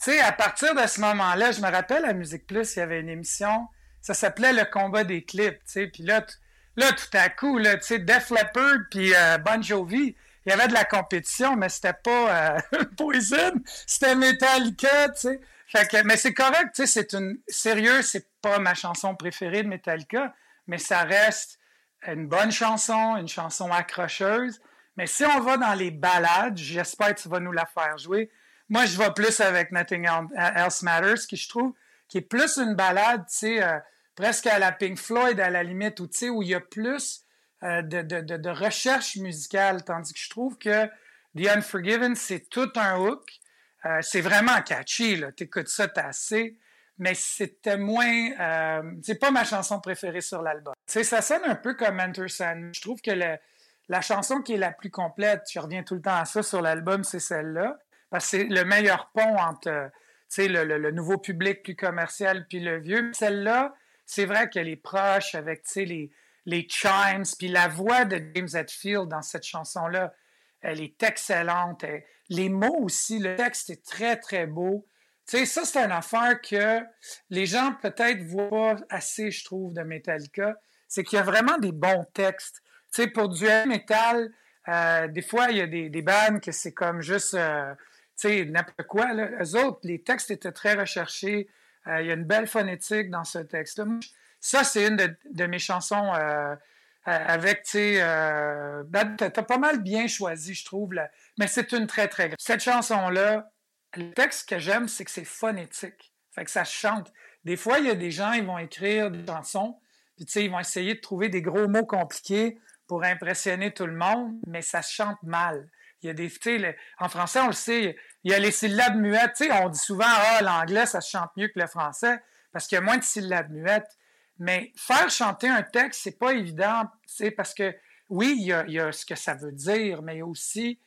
Sais, à partir de ce moment-là, je me rappelle à Musique Plus, il y avait une émission, ça s'appelait Le combat des clips, tu sais, puis là, là, tout à coup, là, tu sais, Def Leppard puis euh, Bon Jovi, il y avait de la compétition, mais c'était pas euh, [LAUGHS] Poison, c'était Metallica, tu sais. mais c'est correct, tu sais, c'est une... Sérieux, c'est pas ma chanson préférée de Metallica, mais ça reste une bonne chanson, une chanson accrocheuse. Mais si on va dans les balades, j'espère que tu vas nous la faire jouer. Moi, je vais plus avec Nothing Else Matters, qui je trouve qui est plus une balade, tu sais, euh, presque à la Pink Floyd à la limite, où, tu sais, où il y a plus euh, de, de, de, recherche musicale, tandis que je trouve que The Unforgiven, c'est tout un hook. Euh, c'est vraiment catchy, là. T'écoutes ça, t'as assez. Mais c'était moins... c'est pas ma chanson préférée sur l'album. Tu sais, ça sonne un peu comme Enter. Je trouve que la chanson qui est la plus complète, je reviens tout le temps à ça sur l'album, c'est celle-là. Parce que c'est le meilleur pont entre le, le, le, nouveau public plus commercial puis le vieux. Celle-là, c'est vrai qu'elle est proche avec les, les chimes, puis la voix de James Hetfield dans cette chanson-là, elle est excellente. les mots aussi, le texte est très, très beau. Ça, c'est une affaire que les gens peut-être voient assez, je trouve, de Metallica. C'est qu'il y a vraiment des bons textes. Pour du metal, euh, des fois, il y a des, des bandes que c'est comme juste euh, sais, n'importe quoi. Là. Eux autres, les textes étaient très recherchés. Euh, il y a une belle phonétique dans ce texte-là. Ça, c'est une de, mes chansons euh, euh, avec, tu sais, ben, pas mal bien choisi, je trouve, là. mais c'est une très, très... Cette chanson-là, le texte que j'aime, c'est que c'est phonétique. Fait que ça chante. Des fois, il y a des gens, ils vont écrire des chansons, puis tu sais, ils vont essayer de trouver des gros mots compliqués pour impressionner tout le monde, mais ça chante mal. Il y a des, en français, on le sait, il y a les syllabes muettes. On dit souvent, ah, l'anglais, ça se chante mieux que le français parce qu'il y a moins de syllabes muettes. Mais faire chanter un texte, c'est pas évident, parce que oui, il y, a, ce que ça veut dire, mais il y a aussi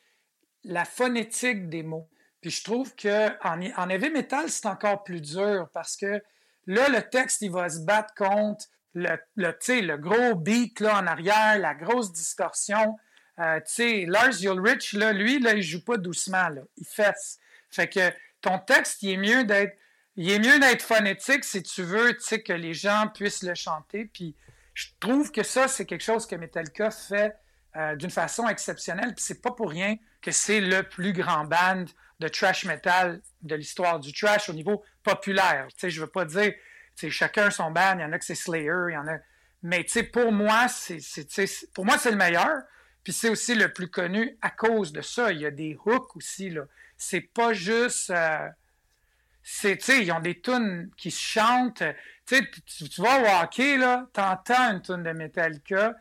la phonétique des mots. Puis je trouve que en heavy metal, c'est encore plus dur parce que là, le texte, il va se battre contre le, le, le gros beat là, en arrière, la grosse distorsion. Euh, tu sais, Lars Ulrich, là, lui, là, il joue pas doucement, là. Il fesse. Fait que ton texte, il est mieux d'être il est mieux d'être phonétique si tu veux, que les gens puissent le chanter. Puis je trouve que ça, c'est quelque chose que Metallica fait euh, d'une façon exceptionnelle. Puis c'est pas pour rien que c'est le plus grand band de trash metal de l'histoire du trash au niveau populaire. Tu sais, je veux pas dire, tu sais, chacun son band. Il y en a que c'est Slayer, il y en a. Mais tu sais, pour moi, c'est, pour moi, c'est le meilleur. Puis c'est aussi le plus connu à cause de ça. Il y a des hooks aussi, là. C'est pas juste... Euh, c'est, tu sais, ils ont des tunes qui chantent. Tu sais, tu vas au hockey, là, t'entends une tune de Metallica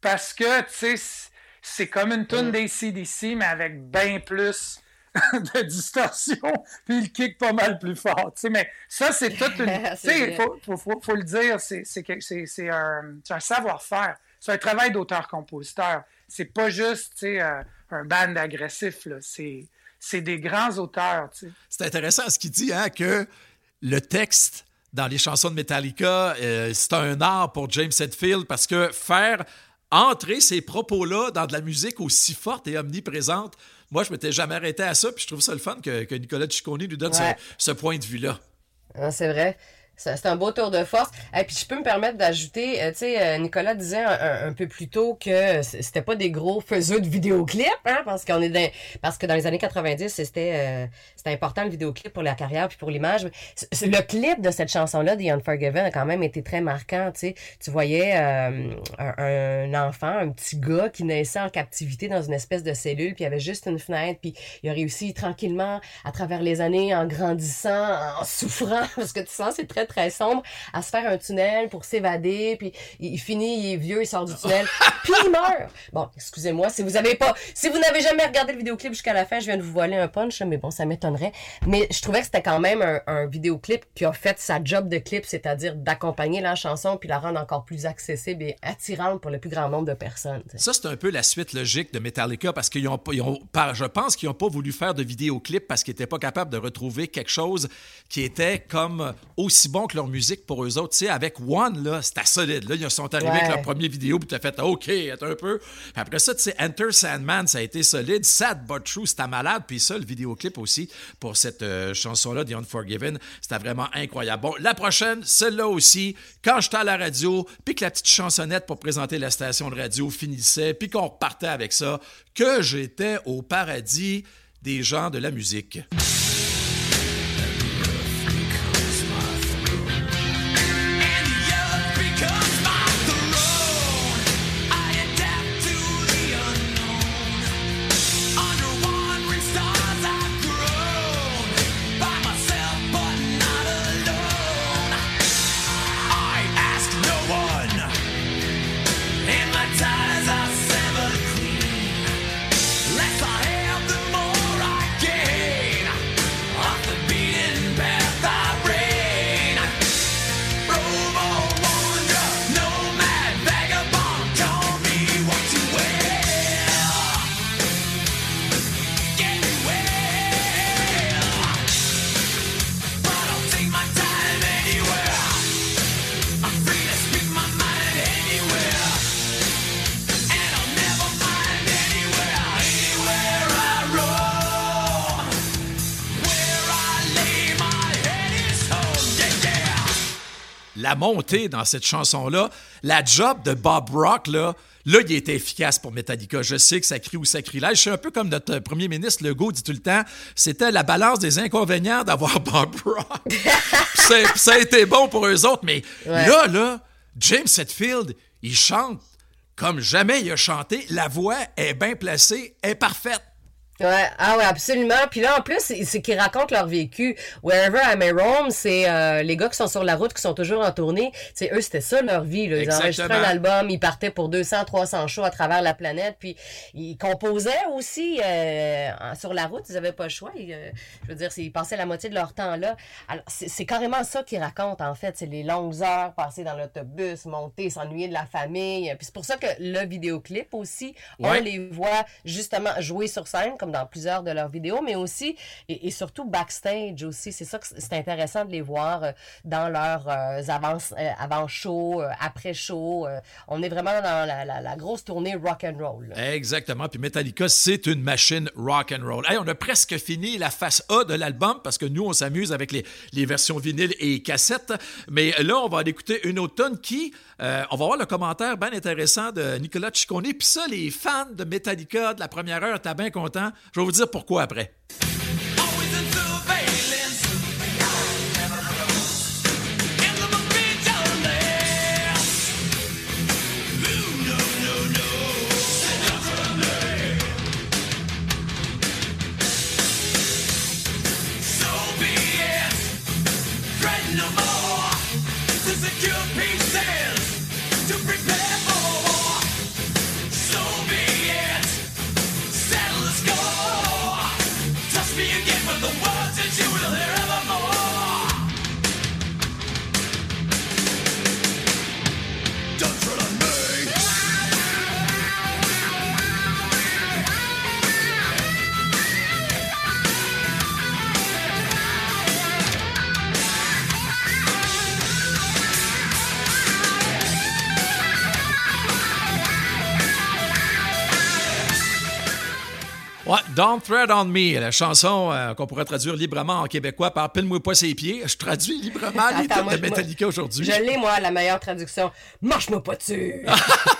parce que, tu sais, c'est comme une tune mm. d'ACDC, mais avec bien plus [LAUGHS] de distorsion, puis il kick pas mal plus fort. Tu sais, mais ça, c'est toute une... [LAUGHS] tu sais, il faut, faut, faut, le dire, c'est un, un savoir-faire. C'est un travail d'auteur-compositeur c'est pas juste euh, un band agressif, c'est des grands auteurs. C'est intéressant ce qu'il dit, hein, que le texte dans les chansons de Metallica, euh, c'est un art pour James Hetfield parce que faire entrer ces propos-là dans de la musique aussi forte et omniprésente, moi, je m'étais jamais arrêté à ça, puis je trouve ça le fun que, Nicolas Ciccone nous donne ce, point de vue-là. Ah, c'est vrai. C'est un beau tour de force. Et puis je peux me permettre d'ajouter, euh, tu sais, euh, Nicolas disait un, peu plus tôt que c'était pas des gros faiseux de vidéoclips, hein, parce qu'on est dans, parce que dans les années 90, c'était euh, c'était important le vidéoclip pour la carrière puis pour l'image. Le clip de cette chanson-là, The Unforgiven, a quand même été très marquant. Tu sais, tu voyais un, un, enfant, un petit gars qui naissait en captivité dans une espèce de cellule, puis il avait juste une fenêtre, puis il a réussi tranquillement à travers les années, en grandissant, en souffrant, [LAUGHS] parce que tu sens c'est très très sombre, à se faire un tunnel pour s'évader, puis il, finit, il est vieux, il sort du tunnel, [LAUGHS] puis il meurt. Bon, excusez-moi, si vous avez pas, si vous n'avez jamais regardé le vidéoclip jusqu'à la fin, je viens de vous voler un punch, mais bon, ça m'étonnerait. Mais je trouvais que c'était quand même un, un, vidéoclip qui a fait sa job de clip, c'est-à-dire d'accompagner la chanson puis la rendre encore plus accessible et attirante pour le plus grand nombre de personnes. Ça, c'est un peu la suite logique de Metallica parce qu'ils ont, ils ont je pense qu'ils n'ont pas voulu faire de vidéoclip parce qu'ils n'étaient pas capables de retrouver quelque chose qui était comme aussi bon que leur musique pour eux autres. Tu sais, avec One, là, c'était solide. Là, ils sont arrivés avec leur première vidéo, puis tu as fait OK, attends un peu. après ça, tu sais, Enter Sandman, ça a été solide. Sad But True, c'était malade. Puis ça, le vidéoclip aussi, pour cette euh, chanson-là, The Unforgiven, c'était vraiment incroyable. Bon, la prochaine, celle-là aussi, quand j'étais à la radio, puis que la petite chansonnette pour présenter la station de radio finissait, puis qu'on repartait avec ça, que j'étais au paradis des gens de la musique. Dans cette chanson-là, la job de Bob Rock, là, là, il était efficace pour Metallica. Je sais que ça crie ou sacrilège. Je suis un peu comme notre premier ministre Legault dit tout le temps, c'était la balance des inconvénients d'avoir [LAUGHS] Bob Rock. ça, a été bon pour eux autres, mais là, là, James Hetfield, il chante comme jamais il a chanté. La voix est bien placée, est parfaite. Ouais, ah ouais, absolument. Puis là, en plus, c'est qu'ils racontent leur vécu. Wherever I May Roam, c'est euh, les gars qui sont sur la route, qui sont toujours en tournée. C'est eux, c'était ça leur vie. Là. Ils enregistraient un album, ils partaient pour 200, 300 shows à travers la planète. Puis ils composaient aussi euh, sur la route. Ils avaient pas le choix. Euh, je veux dire, ils passaient la moitié de leur temps là. Alors, c'est carrément ça qu'ils racontent, en fait. C'est les longues heures passées dans l'autobus, monter, s'ennuyer de la famille. Puis c'est pour ça que le vidéoclip aussi, on les voit justement jouer sur scène, dans plusieurs de leurs vidéos, mais aussi et, surtout backstage aussi. C'est ça que c'est intéressant de les voir euh, dans leurs euh, euh, avant show, après show. on est vraiment dans la, grosse tournée rock and roll. Exactement. Puis Metallica, c'est une machine rock and roll. on a presque fini la face A de l'album parce que nous, on s'amuse avec les, versions vinyle et cassettes. Mais là, on va aller écouter une automne qui, on va voir le commentaire bien intéressant de Nicolas Ciccone. Puis ça, les fans de Metallica de la première heure, t'es bien content. Je vais vous dire pourquoi après. Don't Thread on Me, la chanson euh, qu'on pourrait traduire librement en québécois par Pile-moi pas ses pieds. Je traduis librement les titres de Metallica aujourd'hui. Je l'ai, moi, la meilleure traduction. Marche-moi pas dessus!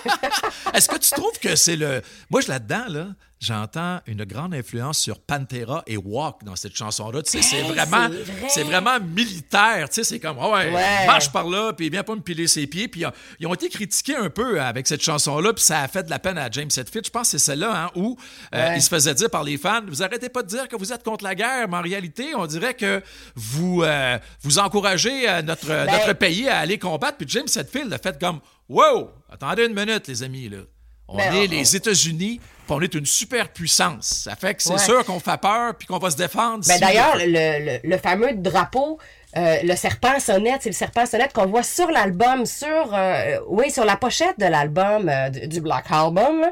[LAUGHS] Est-ce que tu trouves que c'est le. Moi, je là-dedans, là j'entends une grande influence sur Pantera et Walk dans cette chanson-là. Tu sais, c'est vraiment, c'est vraiment militaire. Tu sais, c'est comme, ouais, marche par là, puis viens pas me piler ses pieds. Puis ils ont été critiqués un peu avec cette chanson-là, puis ça a fait de la peine à James Hetfield. Je pense que c'est celle-là hein, où euh, il se faisait dire par les fans, vous arrêtez pas de dire que vous êtes contre la guerre, mais en réalité, on dirait que vous, euh, vous encouragez euh, notre, ben notre pays à aller combattre. Puis James Hetfield a fait comme, wow, attendez une minute, les amis, là. On ben, est les États-Unis, on est une super puissance. Ça fait que c'est sûr qu'on fait peur puis qu'on va se défendre. Ben D'ailleurs, le, le, fameux drapeau euh, le serpent sonnette, c'est le serpent sonnette qu'on voit sur l'album, sur euh, oui, sur la pochette de l'album euh, du Black Album.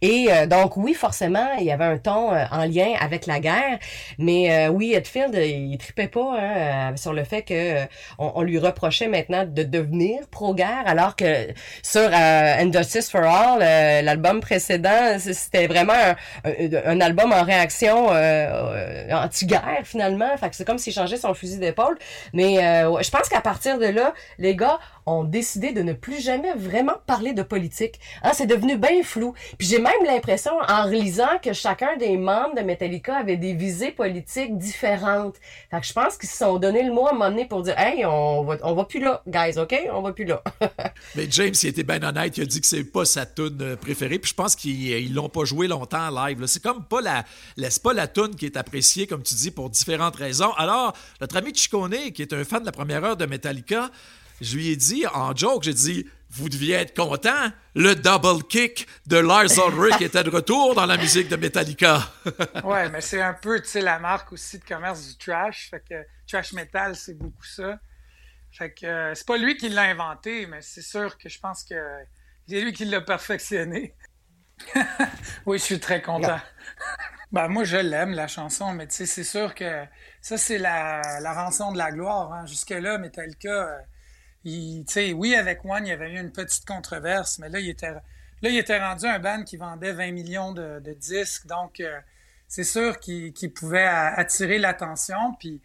Et donc oui, forcément, il y avait un ton en lien avec la guerre, mais oui, Edfield, il tripait pas hein, sur le fait que on, lui reprochait maintenant de devenir pro-guerre, alors que sur Injustice for All, l'album précédent, c'était vraiment un, album en réaction anti-guerre finalement. Fait que c'est comme s'il changeait son fusil d'épaule. Mais euh, je pense qu'à partir de là, les gars ont décidé de ne plus jamais vraiment parler de politique. Hein, c'est devenu bien flou. Puis j'ai même l'impression, en relisant, que chacun des membres de Metallica avait des visées politiques différentes. Fait que je pense qu'ils se sont donné le mot à un moment donné pour dire « Hey, on va, on va plus là, guys, OK? On va plus là. [LAUGHS] » Mais James, il était bien honnête. Il a dit que c'est pas sa tune euh, préférée. Puis je pense qu'ils l'ont pas joué longtemps en live. C'est comme pas la, c'est pas la tune qui est appréciée, comme tu dis, pour différentes raisons. Alors, notre ami Chicone, qui est un fan de la première heure de Metallica, je lui ai dit en joke, j'ai dit vous deviez être content, le double kick de Lars Ulrich [LAUGHS] était de retour dans la musique de Metallica. [LAUGHS] ouais, mais c'est un peu, tu sais, la marque aussi de commerce du trash. Fait que trash metal, c'est beaucoup ça. Fait que euh, c'est pas lui qui l'a inventé, mais c'est sûr que je pense que c'est lui qui l'a perfectionné. [LAUGHS] oui, je suis très content. Ben, moi, je l'aime, la chanson, mais tu sais, c'est sûr que ça, c'est la, rançon de la gloire. Hein. Jusque-là, Metallica, euh, il, oui, avec One, il y avait eu une petite controverse, mais là, il était, là, il était rendu un band qui vendait 20 millions de, disques. Donc, euh, c'est sûr qu'il pouvait attirer l'attention. Puis,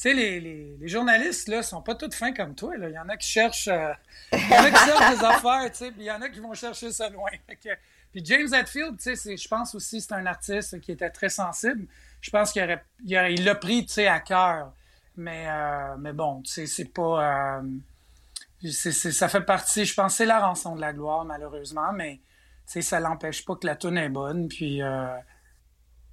sais, les, les, les, journalistes, là, sont pas tous fins comme toi. Là. Il y en a qui cherchent, euh, il y en a qui cherchent des [LAUGHS] affaires, tu sais, puis il y en a qui vont chercher ça loin. Puis James Hetfield, tu sais, je pense aussi c'est un artiste qui était très sensible. Je pense qu'il aurait, il l'a pris, tu sais, à cœur. Mais, euh, mais bon, tu sais, c'est pas... Euh, ça fait partie, je pense, c'est la rançon de la gloire, malheureusement, mais ça l'empêche pas que la tune est bonne. Puis. Euh,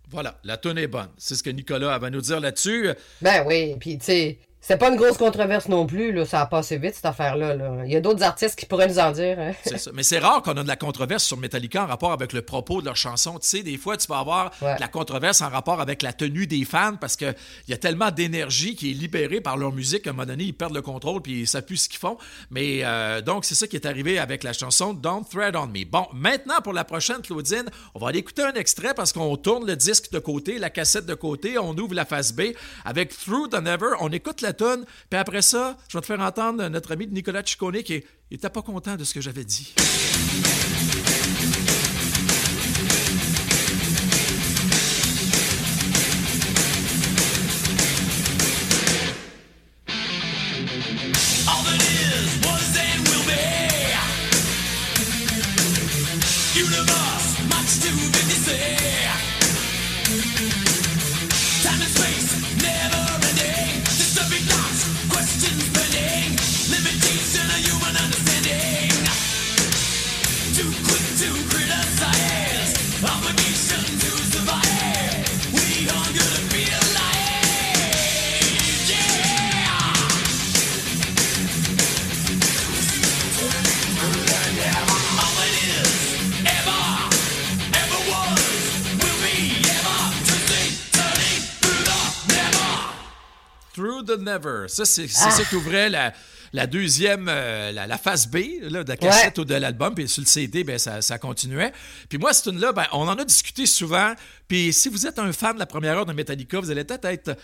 voilà, la tune est bonne. C'est ce que Nicolas va nous dire là-dessus. Ben oui, puis tu sais, c'est pas une grosse controverse non plus, là. ça a passé vite cette affaire-là. Il y a d'autres artistes qui pourraient nous en dire. Hein. C'est ça. Mais c'est rare qu'on a de la controverse sur Metallica en rapport avec le propos de leur chanson. Tu sais, des fois, tu vas avoir de la controverse en rapport avec la tenue des fans parce qu'il y a tellement d'énergie qui est libérée par leur musique qu'à un moment donné, ils perdent le contrôle puis ils plus ce qu'ils font. Mais euh, donc, c'est ça qui est arrivé avec la chanson Don't Thread on Me. Bon, maintenant, pour la prochaine, Claudine, on va aller écouter un extrait parce qu'on tourne le disque de côté, la cassette de côté, on ouvre la face B avec Through the Never, on écoute la tune, puis après ça, je vais te faire entendre notre ami Nicolas Ciccone qui n'était pas content de ce que j'avais dit. Never. Ça, c'est ça qui ouvrait la, deuxième, euh, la, phase B de la cassette ou de l'album. Puis sur le CD, ben, ça, continuait. Puis moi, cette tune-là, ben, on en a discuté souvent. Puis si vous êtes un fan de la première heure de Metallica, vous allez peut-être être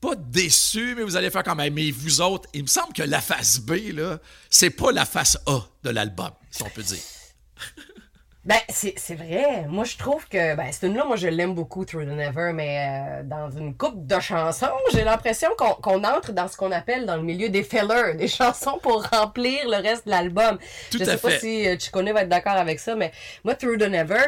pas déçu, mais vous allez faire quand même. Mais vous autres, il me semble que la phase B, là, c'est pas la face A de l'album, si on peut dire. [LAUGHS] Ben, c'est vrai. Moi, je trouve que, ben, c'est une là, moi, je l'aime beaucoup, Through the Never, mais euh, dans une coupe de chansons, j'ai l'impression qu'on entre dans ce qu'on appelle dans le milieu des fillers, des [LAUGHS] chansons pour remplir le reste de l'album. Je sais pas si euh, va être d'accord avec ça, mais moi, Through the Never,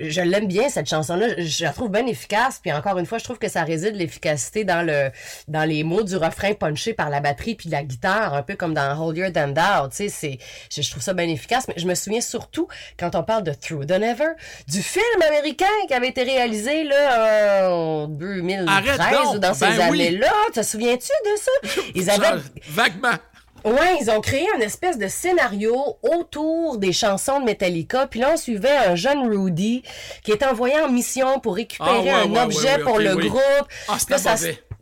je l'aime bien, cette chanson-là. Je la trouve bien efficace, puis encore une fois, je trouve que ça réside l'efficacité dans le, dans les mots du refrain punché par la batterie puis la guitare, un peu comme dans Hold Than Down, tu sais, je trouve ça bien efficace, mais je me souviens surtout, quand on parle de Through the Never, du film américain qui avait été réalisé là, en 2013 ou dans ces ben années-là. Te souviens-tu de ça? [LAUGHS] Ils avaient... Vaguement. Ouais, ils ont créé un espèce de scénario autour des chansons de Metallica. Puis là, on suivait un jeune Rudy qui est envoyé en mission pour récupérer ah, un objet pour le groupe. Ah, c'était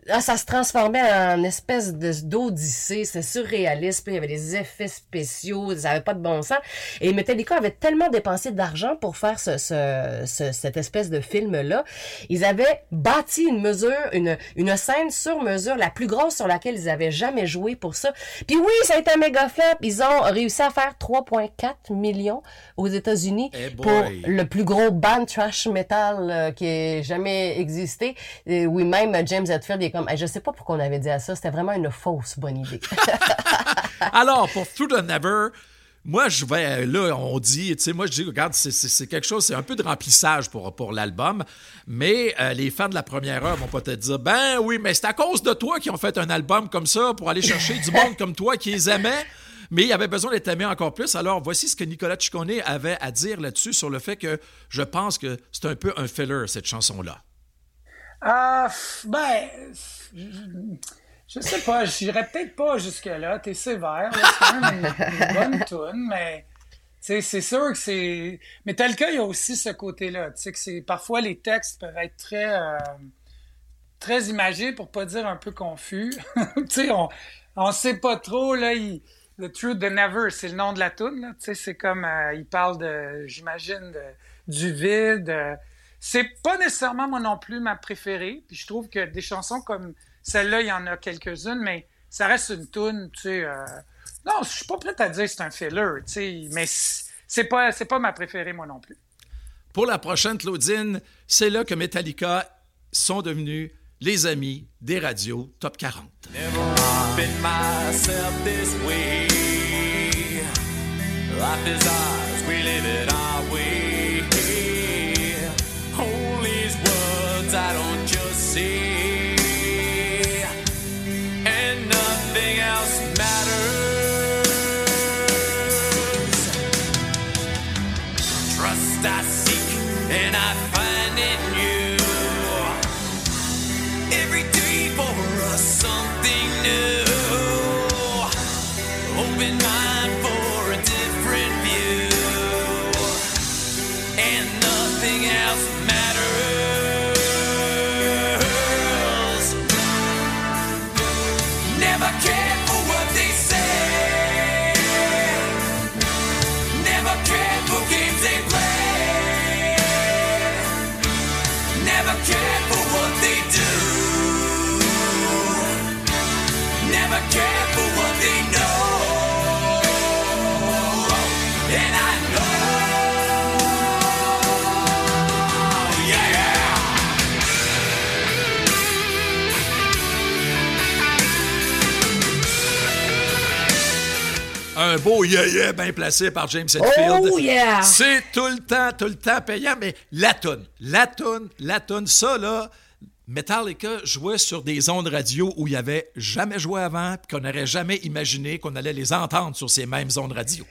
ah, ça se transformait en espèce de d'odyssée, c'est surréaliste, puis il y avait des effets spéciaux, ça avait pas de bon sens. Et Metallica avait tellement dépensé d'argent pour faire ce, ce, cette espèce de film-là, ils avaient bâti une mesure, une, une scène sur mesure, la plus grosse sur laquelle ils avaient jamais joué pour ça. Puis oui, ça a été un méga flop. Ils ont réussi à faire 3,4 millions aux États-Unis eh pour le plus gros band trash metal euh, qui ait jamais existé. Et oui, même James Hetfield est comme, je sais pas pourquoi on avait dit à ça, c'était vraiment une fausse bonne idée. [LAUGHS] Alors, pour Through the Never, moi, je vais, là, on dit, tu sais, moi, je dis, regarde, c'est quelque chose, c'est un peu de remplissage pour, pour l'album, mais euh, les fans de la première heure vont te dire, ben oui, mais c'est à cause de toi qu'ils ont fait un album comme ça pour aller chercher du monde comme toi qui les aimait mais il avait besoin d'être aimé encore plus. Alors, voici ce que Nicolas Ciccone avait à dire là-dessus sur le fait que je pense que c'est un peu un filler, cette chanson-là. Ah, ben, je, sais pas, j'irais peut-être pas jusque-là. T'es sévère, c'est quand même une, bonne tune, mais c'est sûr que c'est. Mais tel cas, il y a aussi ce côté-là. Tu sais, que c'est. Parfois, les textes peuvent être très. Euh, très imagés, pour pas dire un peu confus. [LAUGHS] tu sais, on, on sait pas trop, là. Il, The Truth the Never, c'est le nom de la sais, c'est comme. Euh, il parle de. J'imagine, du vide. Euh, c'est pas nécessairement moi non plus ma préférée. Puis je trouve que des chansons comme celle-là, il y en a quelques-unes, mais ça reste une tune, tu sais. Euh, non, je suis pas prête à dire que c'est un filler, tu sais, mais c'est pas, c'est pas ma préférée moi non plus. Pour la prochaine, Claudine, c'est là que Metallica sont devenus les amis des radios Top 40. Life don't Beau yeah-yeah bien placé par James Hetfield. Oh, yeah! C'est tout le temps, tout le temps payant, mais la toune, la toune, la toune, ça là, Metallica jouait sur des ondes radio où il n'y avait jamais joué avant, qu'on n'aurait jamais imaginé qu'on allait les entendre sur ces mêmes ondes radio.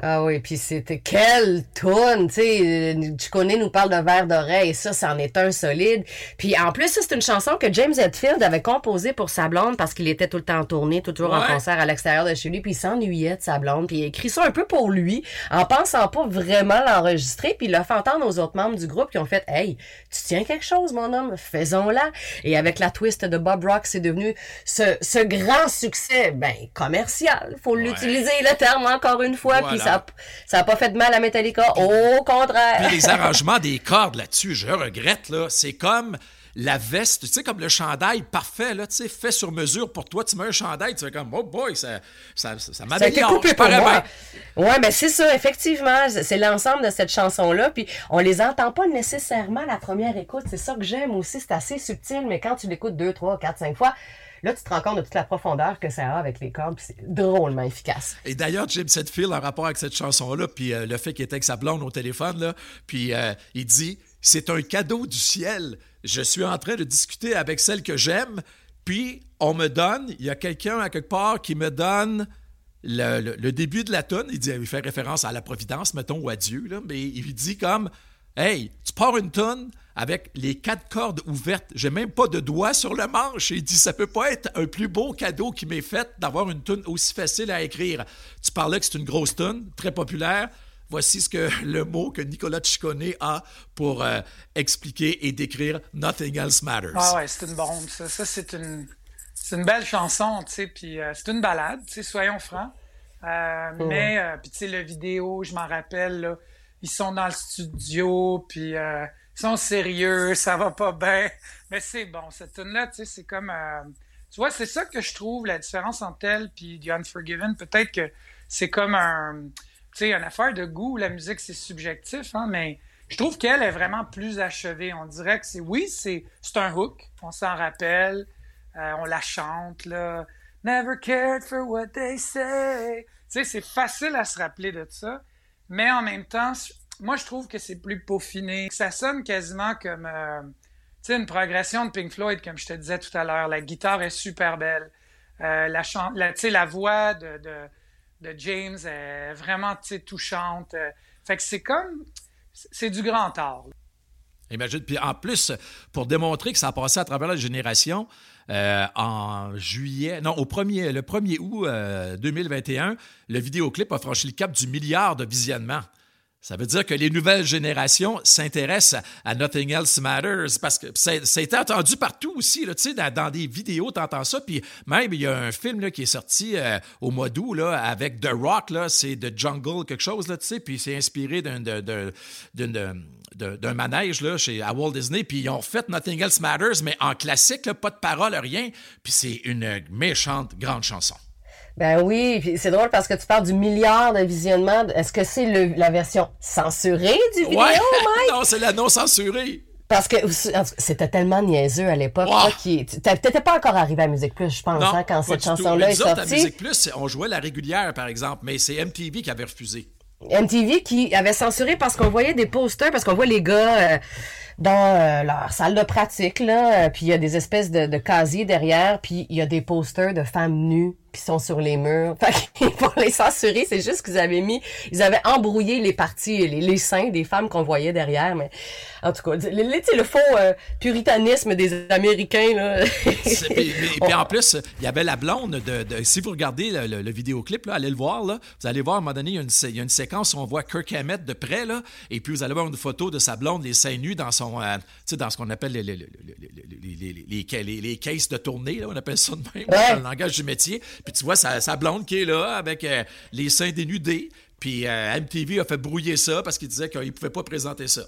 Ah oui, puis c'était quelle toune, tu sais, euh, tu connais nous parle de verre d'oreille, ça, c'en est un solide. Puis en plus, ça, c'est une chanson que James Hetfield avait composée pour sa blonde parce qu'il était tout le temps en tournée, toujours en concert à l'extérieur de chez lui, puis il s'ennuyait de sa blonde, puis il a écrit ça un peu pour lui, en pensant pas vraiment l'enregistrer, puis il l'a fait entendre aux autres membres du groupe qui ont fait « Hey, tu tiens quelque chose, mon homme, faisons-la! » Et avec la twist de Bob Rock, c'est devenu ce, ce grand succès, ben, commercial, faut l'utiliser le terme encore une fois, Voilà. Ça a pas fait de mal à Metallica, au contraire. Puis les [LAUGHS] arrangements des cordes là-dessus, je regrette, là, c'est comme la veste, tu sais, comme le chandail parfait, là, tu sais, fait sur mesure pour toi. Tu mets un chandail, tu fais comme, oh boy, ça, ça, ça, ça Ça a été m'améliore. coupé pour moi. Ouais, ben c'est ça, effectivement. C'est l'ensemble de cette chanson-là. Puis on les entend pas nécessairement à la première écoute. C'est ça que j'aime aussi. C'est assez subtil, mais quand tu l'écoutes deux, trois, quatre, cinq fois, là, tu te rends compte de toute la profondeur que ça a avec les cordes. puis c'est drôlement efficace. Et d'ailleurs, James Hetfield, en rapport avec cette chanson-là, puis euh, le fait qu'il était avec sa blonde au téléphone, là, puis euh, il dit C'est un cadeau du ciel. Je suis en train de discuter avec celle que j'aime, puis on me donne, il y a quelqu'un à quelque part qui me donne le, début de la tonne. Il, il fait référence à la Providence, mettons, ou à Dieu, là, mais il dit comme Hey, tu pars une tonne avec les quatre cordes ouvertes. J'ai même pas de doigt sur le manche. Il dit Ça peut pas être un plus beau cadeau qui m'est fait d'avoir une tune aussi facile à écrire. Tu parlais que c'est une grosse tune, très populaire. Voici ce que [LAUGHS] le mot que Nicolas Ciccone a pour euh, expliquer et décrire Nothing Else Matters. Ah ouais, c'est une bombe, ça. Ça, c'est une, c'est une belle chanson, tu sais, puis euh, c'est une balade, tu sais, soyons francs. Euh, Mais, euh, puis tu sais, le vidéo, je m'en rappelle, là, ils sont dans le studio, puis euh, sont sérieux, ça va pas bien. Mais c'est bon, cette tune-là, tu sais, c'est comme... euh, tu vois, c'est ça que je trouve, la différence entre elle puis The Unforgiven. Peut-être que c'est comme un... Tu sais, une affaire de goût, la musique, c'est subjectif, hein, mais je trouve qu'elle est vraiment plus achevée. On dirait que c'est... Oui, c'est un hook, on s'en rappelle, euh, on la chante, là. Never cared for what they say. Tu sais, c'est facile à se rappeler de ça, mais en même temps, moi, je trouve que c'est plus peaufiné. Ça sonne quasiment comme... euh, une progression de Pink Floyd, comme je te disais tout à l'heure. La guitare est super belle. Euh, la, la, voix de, de, James est vraiment touchante. Euh, Fait que c'est comme... C'est du grand art. Imagine. Puis en plus, pour démontrer que ça a passé à travers la génération, euh, en juillet, non, au 1er, le 1er août euh, 2021, le vidéoclip a franchi le cap du milliard de visionnements. Ça veut dire que les nouvelles générations s'intéressent à Nothing Else Matters parce que été entendu partout aussi, dans, dans des vidéos, tu entends ça. Puis même, il y a un film qui est sorti euh, au mois d'août avec The Rock, c'est The Jungle, quelque chose, là, puis c'est inspiré d'un, manège là, chez, à Walt Disney. Puis ils ont fait Nothing Else Matters, mais en classique, pas de paroles, rien. Puis c'est une méchante grande chanson. Ben oui, c'est drôle parce que tu parles du milliard de visionnements. Est-ce que c'est la version censurée du vidéo, Ouais. [LAUGHS] Mike? non, c'est la non censurée. Parce que c'était tellement niaiseux à l'époque. Wow. Tu T'étais pas encore arrivé à Musique Plus, je pense, Non, hein, quand cette chanson-là est sortie. à Musique Plus, on jouait la régulière, par exemple, mais c'est MTV qui avait refusé. MTV qui avait censuré parce qu'on voyait des posters, parce qu'on voit les gars euh, dans euh, leur salle de pratique, là, euh, puis il y a des espèces de, de casiers derrière, puis il y a des posters de femmes nues qui sont sur les murs. Fait pour les censurer, c'est juste qu'ils avaient mis, ils avaient embrouillé les parties, les, les seins des femmes qu'on voyait derrière, mais en tout cas, le, le, le faux euh, puritanisme des Américains, là. Puis- puis en plus, il y avait la blonde de, de- si vous regardez le, le- vidéoclip, là, allez le voir, là, vous allez voir à un moment donné, il y a une, sé- il y a une séquence où on voit Kirk Hammett de près, là, et puis vous allez voir une photo de sa blonde, les seins nus dans son, euh, tu sais, dans ce qu'on appelle les, les, les, les, les, les, les- les- les caisses de tournée, là, on appelle ça de même, Ouais. dans le langage du métier. Puis tu vois sa, blonde qui est là avec euh, les seins dénudés. Puis euh, MTV a fait brouiller ça parce qu'il disait qu'il ne pouvait pas présenter ça.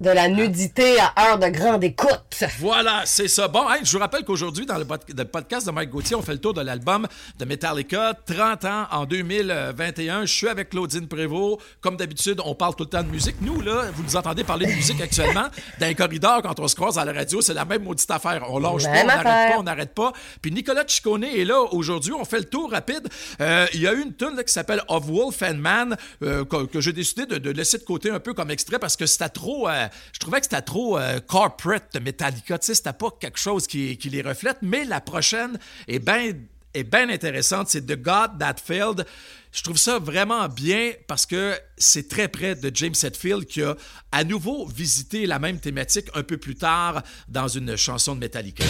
De la nudité à heure de grande écoute. Voilà, c'est ça. Bon, hey, je vous rappelle qu'aujourd'hui, dans le, pod- le podcast de Mike Gauthier, on fait le tour de l'album de Metallica, 30 ans en 2021. Je suis avec Claudine Prévost. Comme d'habitude, on parle tout le temps de musique. Nous, là, vous nous entendez parler de musique actuellement. [LAUGHS] Dans les corridors, quand on se croise à la radio, c'est la même maudite affaire. On lâche Même pas, on n'arrête pas, on n'arrête pas. Puis Nicolas Ciccone est là aujourd'hui. On fait le tour rapide. Euh, Il y a une tune là, qui s'appelle Of Wolf and Man euh, que, que j'ai décidé de, de laisser de côté un peu comme extrait parce que c'était trop. euh, je trouvais que c'était trop euh, corporate de Metallica. Tu sais, c'était pas quelque chose qui, les reflète. Mais la prochaine est bien est bien intéressante. C'est The God That Failed. Je trouve ça vraiment bien parce que c'est très près de James Hetfield qui a à nouveau visité la même thématique un peu plus tard dans une chanson de Metallica.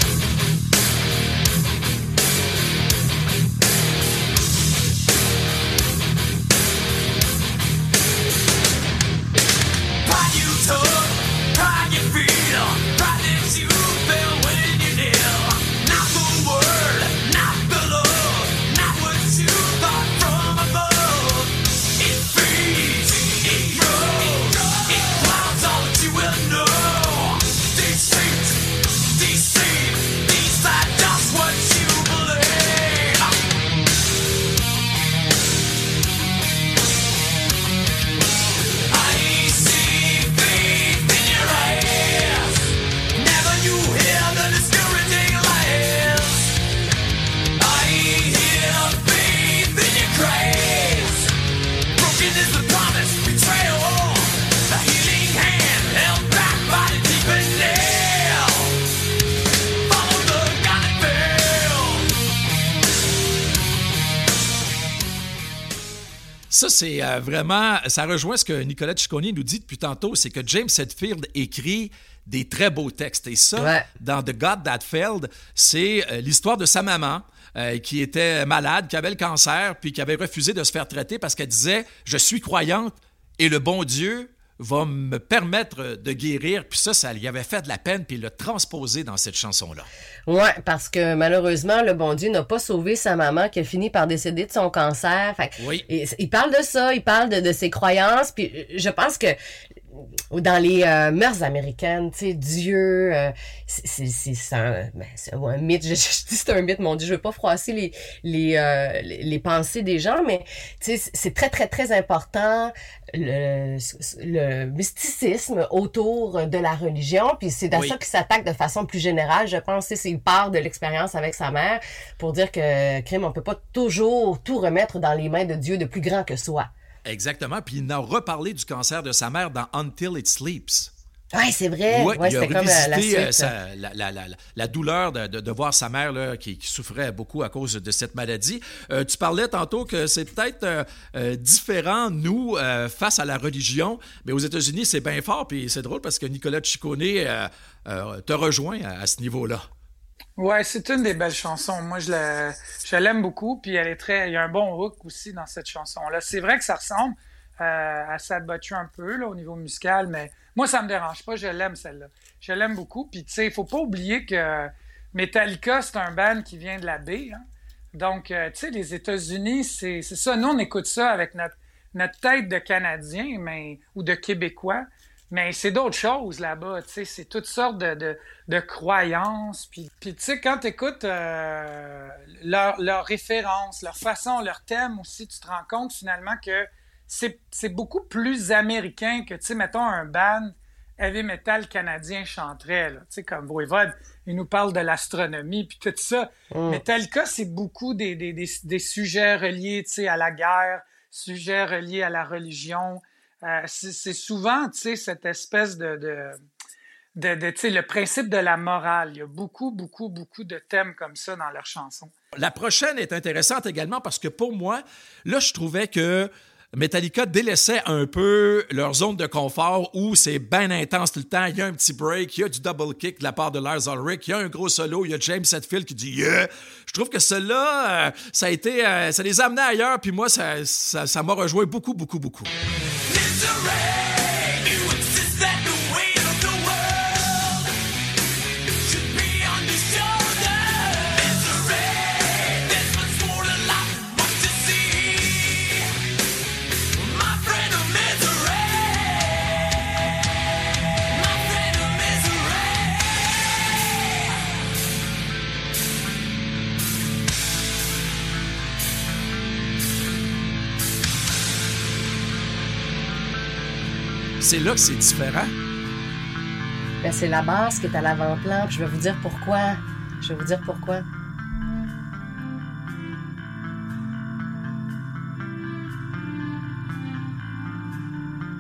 Ça, c'est euh, vraiment. Ça rejoint ce que Nicolas Ciccone nous dit depuis tantôt c'est que James Hetfield écrit des très beaux textes. Et ça, Ouais. dans The God That Failed, c'est euh, l'histoire de sa maman. euh, qui était malade, qui avait le cancer, puis qui avait refusé de se faire traiter parce qu'elle disait Je suis croyante et le bon Dieu va me permettre de guérir. Puis ça, ça lui avait fait de la peine, puis il l'a transposé dans cette chanson-là. Ouais, parce que malheureusement, le bon Dieu n'a pas sauvé sa maman qui a fini par décéder de son cancer. Fait Oui. il parle de ça, il parle de, de ses croyances, puis euh, je pense que dans les euh, mœurs américaines, tu sais, Dieu, euh, c'est- c'est c'est- c'est un, ben, c'est un mythe. Je, je dis c'est un mythe, mon Dieu, je veux pas froisser les les, euh, les, les pensées des gens, mais tu sais, c'est très très très important le, le mysticisme autour de la religion, puis c'est à Oui. ça qu'il s'attaque de façon plus générale. Je pense c'est il part de l'expérience avec sa mère pour dire que crime, on peut pas toujours tout remettre dans les mains de Dieu de plus grand que soi. Exactement. Puis il a reparlé du cancer de sa mère dans Until It Sleeps. Ouais, c'est vrai. Ouais, Ouais, il a c'était comme la, revisité, euh, sa- la, la- douleur de, de- de voir sa mère là, qui, qui souffrait beaucoup à cause de cette maladie. Euh, tu parlais tantôt que c'est peut-être euh, différent, nous, euh, face à la religion, mais aux États-Unis, c'est bien fort. Puis c'est drôle parce que Nicolas Ciccone te rejoint à, à ce niveau-là. Ouais, c'est une des belles chansons. Moi, je la- je l'aime beaucoup. Puis elle est très, il y a un bon hook aussi dans cette chanson-là. C'est vrai que ça ressemble euh, à Butcher un peu là, au niveau musical, mais moi, ça me dérange pas. Je l'aime celle-là. Je l'aime beaucoup. Puis tu sais, il faut pas oublier que Metallica, c'est un band qui vient de la baie. hein. Donc, euh, tu sais, les États-Unis, c'est c'est ça. Nous, on écoute ça avec notre, notre tête de Canadien mais, ou de Québécois. Mais c'est d'autres choses là-bas, tu sais, c'est toutes sortes de, de, de croyances. Puis, puis tu sais, quand tu écoutes leurs leurs références, leurs façons, leurs thèmes aussi, tu te rends compte finalement que c'est beaucoup plus américain que, tu sais, mettons un band heavy metal canadien chanterait. Tu sais, comme Voivode, il nous parle de l'astronomie, puis tout ça. Metallica, c'est beaucoup des, des, des, des sujets reliés tu sais, à la guerre, sujets reliés à la religion. Euh, c'est souvent tu sais, cette espèce de... de de, de, tu sais, le principe de la morale. Il y a beaucoup, beaucoup, beaucoup de thèmes comme ça dans leurs chansons. La prochaine est intéressante également parce que pour moi, là, je trouvais que Metallica délaissait un peu leur zone de confort où c'est bien intense tout le temps. Il y a un petit break, il y a du double kick de la part de Lars Ulrich, il y a un gros solo, il y a James Hetfield qui dit yeah. Je trouve que cela, euh, ça a été, euh, ça les a amenés ailleurs, puis moi, ça, ça, ça m'a rejoint beaucoup, beaucoup, beaucoup. Misery, C'est là que c'est différent. Ben, c'est la base qui est à l'avant-plan. Je vais vous dire pourquoi. Je vais vous dire pourquoi.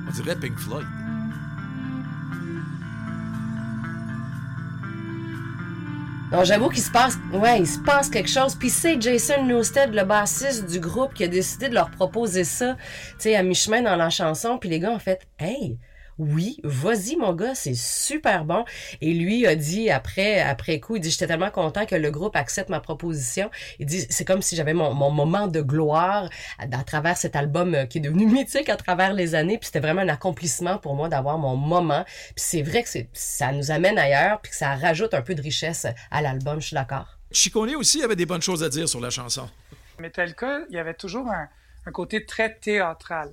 On dirait Pink Floyd. Non, j'avoue qu'il se passe, ouais, il se passe quelque chose. Puis c'est Jason Newsted, le bassiste du groupe, qui a décidé de leur proposer ça, tu sais, à mi-chemin dans la chanson. Puis les gars ont fait, hey, oui, vas-y mon gars, c'est super bon. Et lui a dit après, après coup, il dit, j'étais tellement content que le groupe accepte ma proposition. Il dit, c'est comme si j'avais mon, mon moment de gloire à, à travers cet album euh, qui est devenu [LAUGHS] mythique à travers les années. Puis c'était vraiment un accomplissement pour moi d'avoir mon moment. Puis c'est vrai que c'est, ça nous amène ailleurs, puis que ça rajoute un peu de richesse à l'album. Je suis d'accord. Chicone aussi avait des bonnes choses à dire sur la chanson. Metallica, il y avait toujours un, un côté très théâtral.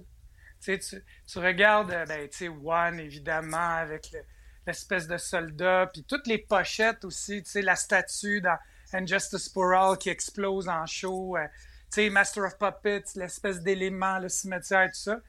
Tu, regardes, euh, ben, tu sais, One, évidemment, avec le- l'espèce de soldat, puis toutes les pochettes aussi, tu sais, la statue dans Injustice for All qui explose en show, euh, tu sais, Master of Puppets, l'espèce d'élément, le cimetière, tout ça.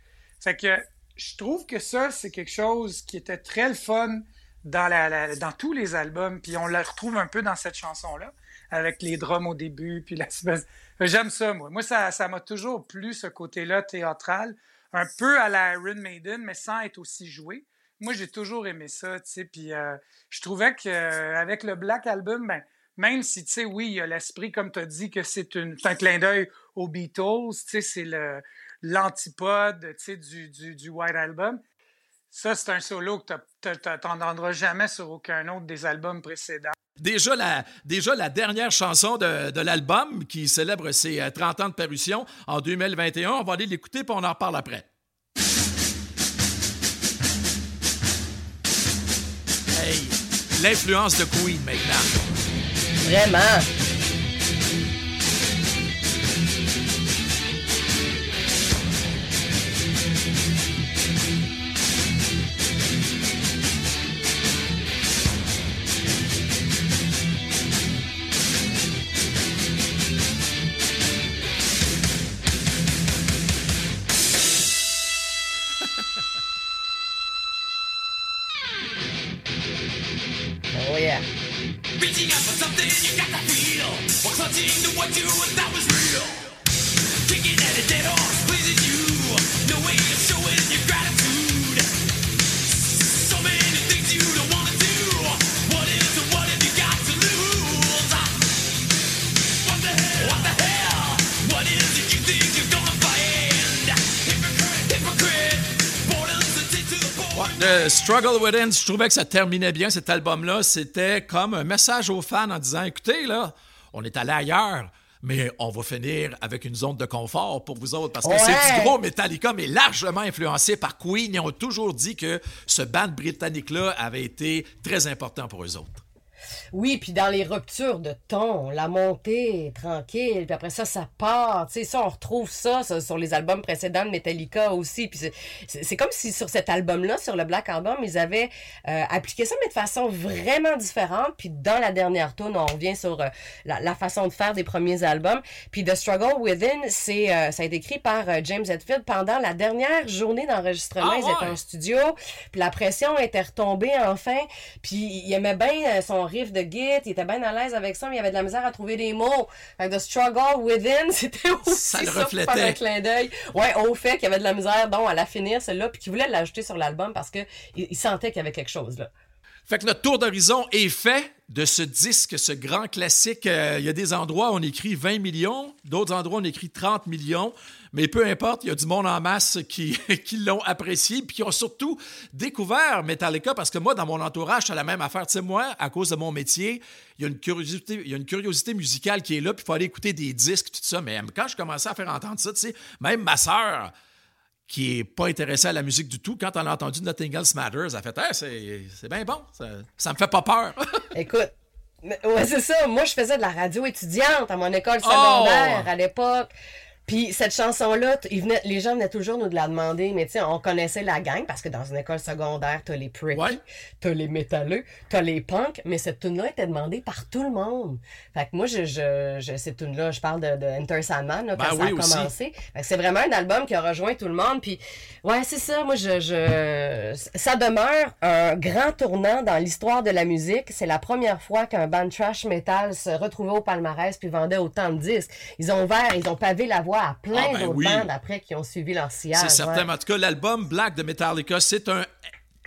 Fait que je trouve que ça, c'est quelque chose qui était très le fun dans, tous les albums, puis on le retrouve un peu dans cette chanson-là, avec les drums au début, puis [LAUGHS] l'espèce... J'aime ça, moi. Moi, ça m'a toujours plu, ce côté-là théâtral, un peu à la Iron Maiden, mais sans être aussi joué. Moi, j'ai toujours aimé ça, tu sais, puis euh, je trouvais qu'avec le Black Album, ben, même si, tu sais, oui, il y a l'esprit, comme tu as dit, que c'est un clin d'œil aux Beatles, tu sais, c'est l'antipode, tu sais, du, du, du White Album. Ça, c'est un solo que tu n'entendras jamais sur aucun autre des albums précédents. Déjà la, déjà la dernière chanson de, de l'album qui célèbre ses euh, 30 ans de parution en 2021. On va aller l'écouter puis on en reparle après. Hey, l'influence de Queen maintenant. Vraiment? Struggle Within, je trouvais que ça terminait bien cet album-là. C'était comme un message aux fans en disant écoutez, là, on est allé ailleurs. Mais on va finir avec une zone de confort pour vous autres parce que Ouais. c'est du gros Metallica, mais largement influencé par Queen. Ils ont toujours dit que ce band britannique-là avait été très important pour eux autres. Oui, puis dans les ruptures de ton, la montée tranquille, puis après ça, ça part. Tu sais, ça, on retrouve ça, ça, sur les albums précédents de Metallica aussi. Puis c'est- comme si sur cet album-là, sur le Black Album, ils avaient euh, appliqué ça, mais de façon vraiment différente. Puis dans la dernière tune, on revient sur euh, la, la façon de faire des premiers albums. Puis The Struggle Within, c'est euh, ça a été écrit par James Hetfield pendant la dernière journée d'enregistrement. Ah Ils étaient en studio, puis la pression était retombée enfin. Puis il aimait bien son riff de git, il était bien à l'aise avec ça, mais il avait de la misère à trouver des mots. Fait que The Struggle Within, [LAUGHS] c'était aussi Ça le ça, pour reflétait. faire un clin d'œil. Ouais, au fait qu'il y avait de la misère, donc à la finir celle-là, puis qu'il voulait l'ajouter sur l'album parce que il, il sentait qu'il y avait quelque chose là. Fait que notre tour d'horizon est fait de ce disque, ce grand classique. Euh, Il y a des endroits où on écrit 20 millions, d'autres endroits où on écrit 30 millions, mais peu importe, il y a du monde en masse [LAUGHS] qui, l'ont apprécié, puis qui ont surtout découvert Metallica, parce que moi, dans mon entourage, c'est la même affaire. Tu sais, moi, à cause de mon métier, il y a une curiosité, il y a une curiosité musicale qui est là, puis il faut aller écouter des disques, tout ça. Mais quand je commençais à faire entendre ça, tu sais, même ma sœur, qui est pas intéressée à la musique du tout, quand elle a entendu Nothing Else Matters, elle a fait hey, c'est, c'est bien bon, ça, ça me fait pas peur. [LAUGHS] Écoute, mais- ouais, c'est ça. Moi, je faisais de la radio étudiante à mon école Oh! secondaire à l'époque. Puis cette chanson-là, les gens venaient toujours nous de la demander, mais tu sais, on connaissait la gang parce que dans une école secondaire, t'as les pricks, Ouais. t'as les métalleux, t'as les punks, mais cette tune-là était demandée par tout le monde. Fait que moi, je, je, je cette tune-là, je parle de, de Enter Sandman, là, quand Ben ça oui, a commencé. C'est vraiment un album qui a rejoint tout le monde. Puis ouais, c'est ça. Moi, je, je, ça demeure un grand tournant dans l'histoire de la musique. C'est la première fois qu'un band trash metal se retrouvait au palmarès puis vendait autant de disques. Ils ont ouvert, ils ont pavé la voie à plein Ah, ben d'autres oui. bandes après qui ont suivi leur sillage. C'est certain. ouais. En tout cas, l'album Black de Metallica, c'est un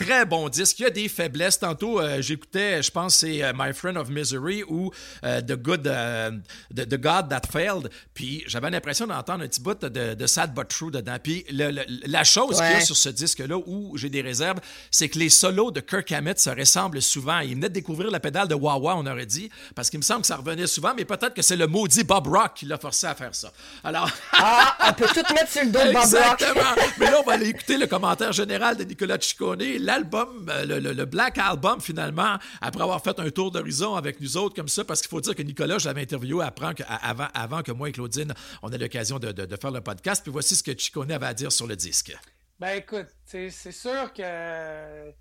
très bon disque. Il y a des faiblesses. Tantôt, euh, j'écoutais, je pense, c'est euh, My Friend of Misery ou euh, The Good, euh, The, The God That Failed. Puis j'avais l'impression d'entendre un petit bout de, de Sad But True dedans. Puis le- le- la chose qu'il y a Ouais. sur ce disque-là où j'ai des réserves, c'est que les solos de Kirk Hammett se ressemblent souvent. Il venait de découvrir la pédale de Wah-Wah, on aurait dit, parce qu'il me semble que ça revenait souvent, mais peut-être que c'est le maudit Bob Rock qui l'a forcé à faire ça. Alors. [LAUGHS] Ah, on peut tout mettre sur le dos de Bob Rock. Exactement. Mais là, on va aller écouter le commentaire général de Nicolas Ciccone. L'album, euh, le, le- Black Album, finalement, après avoir fait un tour d'horizon avec nous autres comme ça, parce qu'il faut dire que Nicolas, je l'avais interviewé avant, avant que moi et Claudine, on ait l'occasion de, de- faire le podcast. Puis voici ce que Ciccone avait à dire sur le disque. Ben écoute, c'est c'est sûr que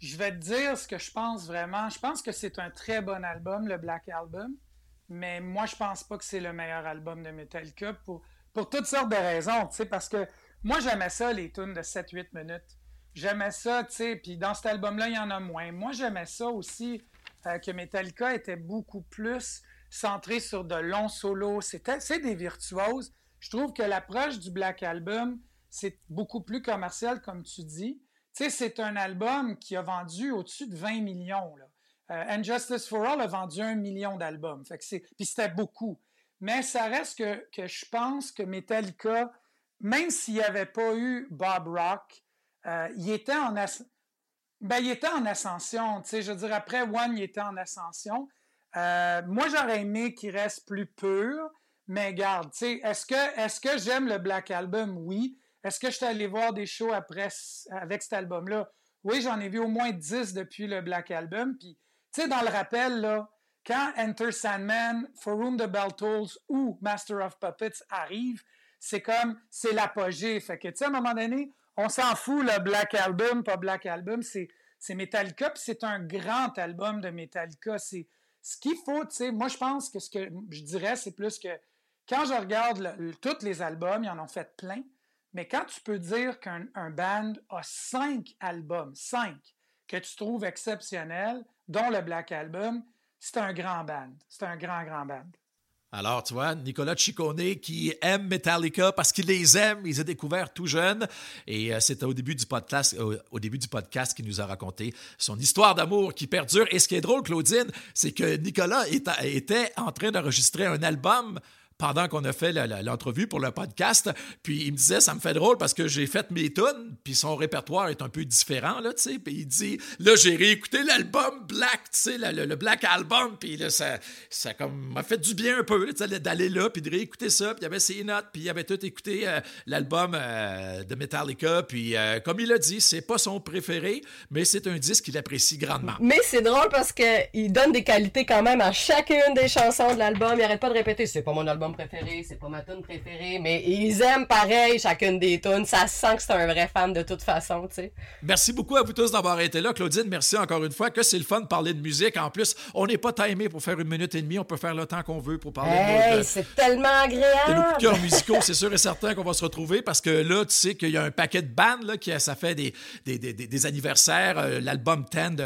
je vais te dire ce que je pense vraiment. Je pense que c'est un très bon album, le Black Album, mais moi je pense pas que c'est le meilleur album de Metallica pour, pour toutes sortes de raisons, tu sais, parce que moi j'aimais ça, les tunes de 7-8 minutes. J'aimais ça, tu sais, puis dans cet album-là, il y en a moins. Moi j'aimais ça aussi, euh, que Metallica était beaucoup plus centré sur de longs solos. C'est des virtuoses. Je trouve que l'approche du Black Album, c'est beaucoup plus commercial, comme tu dis. Tu sais, c'est un album qui a vendu au-dessus de 20 millions. Là. Euh, And Justice for All a vendu un million d'albums. Puis c'était beaucoup. Mais ça reste que, que je pense que Metallica, même s'il n'y avait pas eu Bob Rock, euh, il, était en as- ben, il était en ascension. Je veux dire, après One, il était en ascension. Euh, moi, j'aurais aimé qu'il reste plus pur, mais garde, est-ce que, est-ce que j'aime le Black Album? Oui. Est-ce que je suis allé voir des shows après avec cet album-là? Oui, j'en ai vu au moins 10 depuis le Black Album. Puis, tu sais, dans le rappel, là, quand Enter Sandman, For Whom the Bell Tolls ou Master of Puppets arrivent, c'est comme, c'est l'apogée. Fait que, tu sais, à un moment donné, on s'en fout, le Black Album, pas Black Album, c'est, c'est Metallica, puis c'est un grand album de Metallica. C'est ce qu'il faut, tu sais, moi, je pense que ce que je dirais, c'est plus que quand je regarde tous les albums, ils en ont fait plein, mais quand tu peux dire qu'un un band a cinq albums, cinq, que tu trouves exceptionnels, dont le Black Album, c'est un grand band. C'est un grand, grand band. Alors, tu vois, Nicolas Ciccone qui aime Metallica parce qu'il les aime, il les a découverts tout jeunes. Et euh, c'était au début du podcast, au, début du podcast qu'il nous a raconté son histoire d'amour qui perdure. Et ce qui est drôle, Claudine, c'est que Nicolas était en train d'enregistrer un album pendant qu'on a fait l'entrevue pour le podcast. Puis il me disait, ça me fait drôle parce que j'ai fait mes tunes, puis son répertoire est un peu différent, là, tu sais. Puis il dit, là, j'ai réécouté l'album Black, tu sais, le, Black Album, puis là, ça, ça m'a fait du bien un peu, tu sais, d'aller là, puis de réécouter ça. Puis il y avait ses notes, puis il avait tout écouté euh, l'album euh, de Metallica. Puis euh, comme il a dit, c'est pas son préféré, mais c'est un disque qu'il apprécie grandement. Mais c'est drôle parce que il donne des qualités quand même à chacune des chansons de l'album. Il arrête pas de répéter c'est pas mon album préféré, c'est pas ma tune préférée, mais ils aiment pareil chacune des tunes. Ça sent que c'est un vrai fan de toute façon, tu sais. Merci beaucoup à vous tous d'avoir été là. Claudine, merci encore une fois. Que c'est le fun de parler de musique. En plus, on n'est pas timé pour faire une minute et demie. On peut faire le temps qu'on veut pour parler Hey, de- c'est tellement de nos coups de agréable. cœur musicaux, c'est sûr et certain qu'on va se retrouver parce que là, tu sais qu'il y a un paquet de bandes là, qui ça fait des, des, des, des- anniversaires. Euh, L'album 10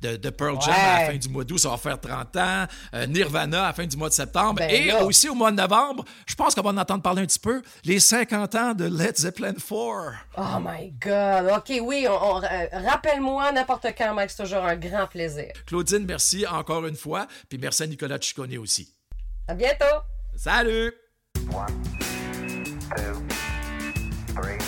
de, de, Pearl Jam à la fin du mois d'août, ça va faire 30 ans. Euh, Nirvana à la fin du mois de septembre. Ben et là. aussi au mois de novembre, je pense qu'on va en entendre parler un petit peu, les 50 ans de Led Zeppelin 4. Oh my god. OK, oui, on, on- euh, rappelle-moi n'importe quand, Mike, c'est toujours un grand plaisir. Claudine, merci encore une fois. Puis merci à Nicolas Ciccone aussi. À bientôt. Salut! One, two, three.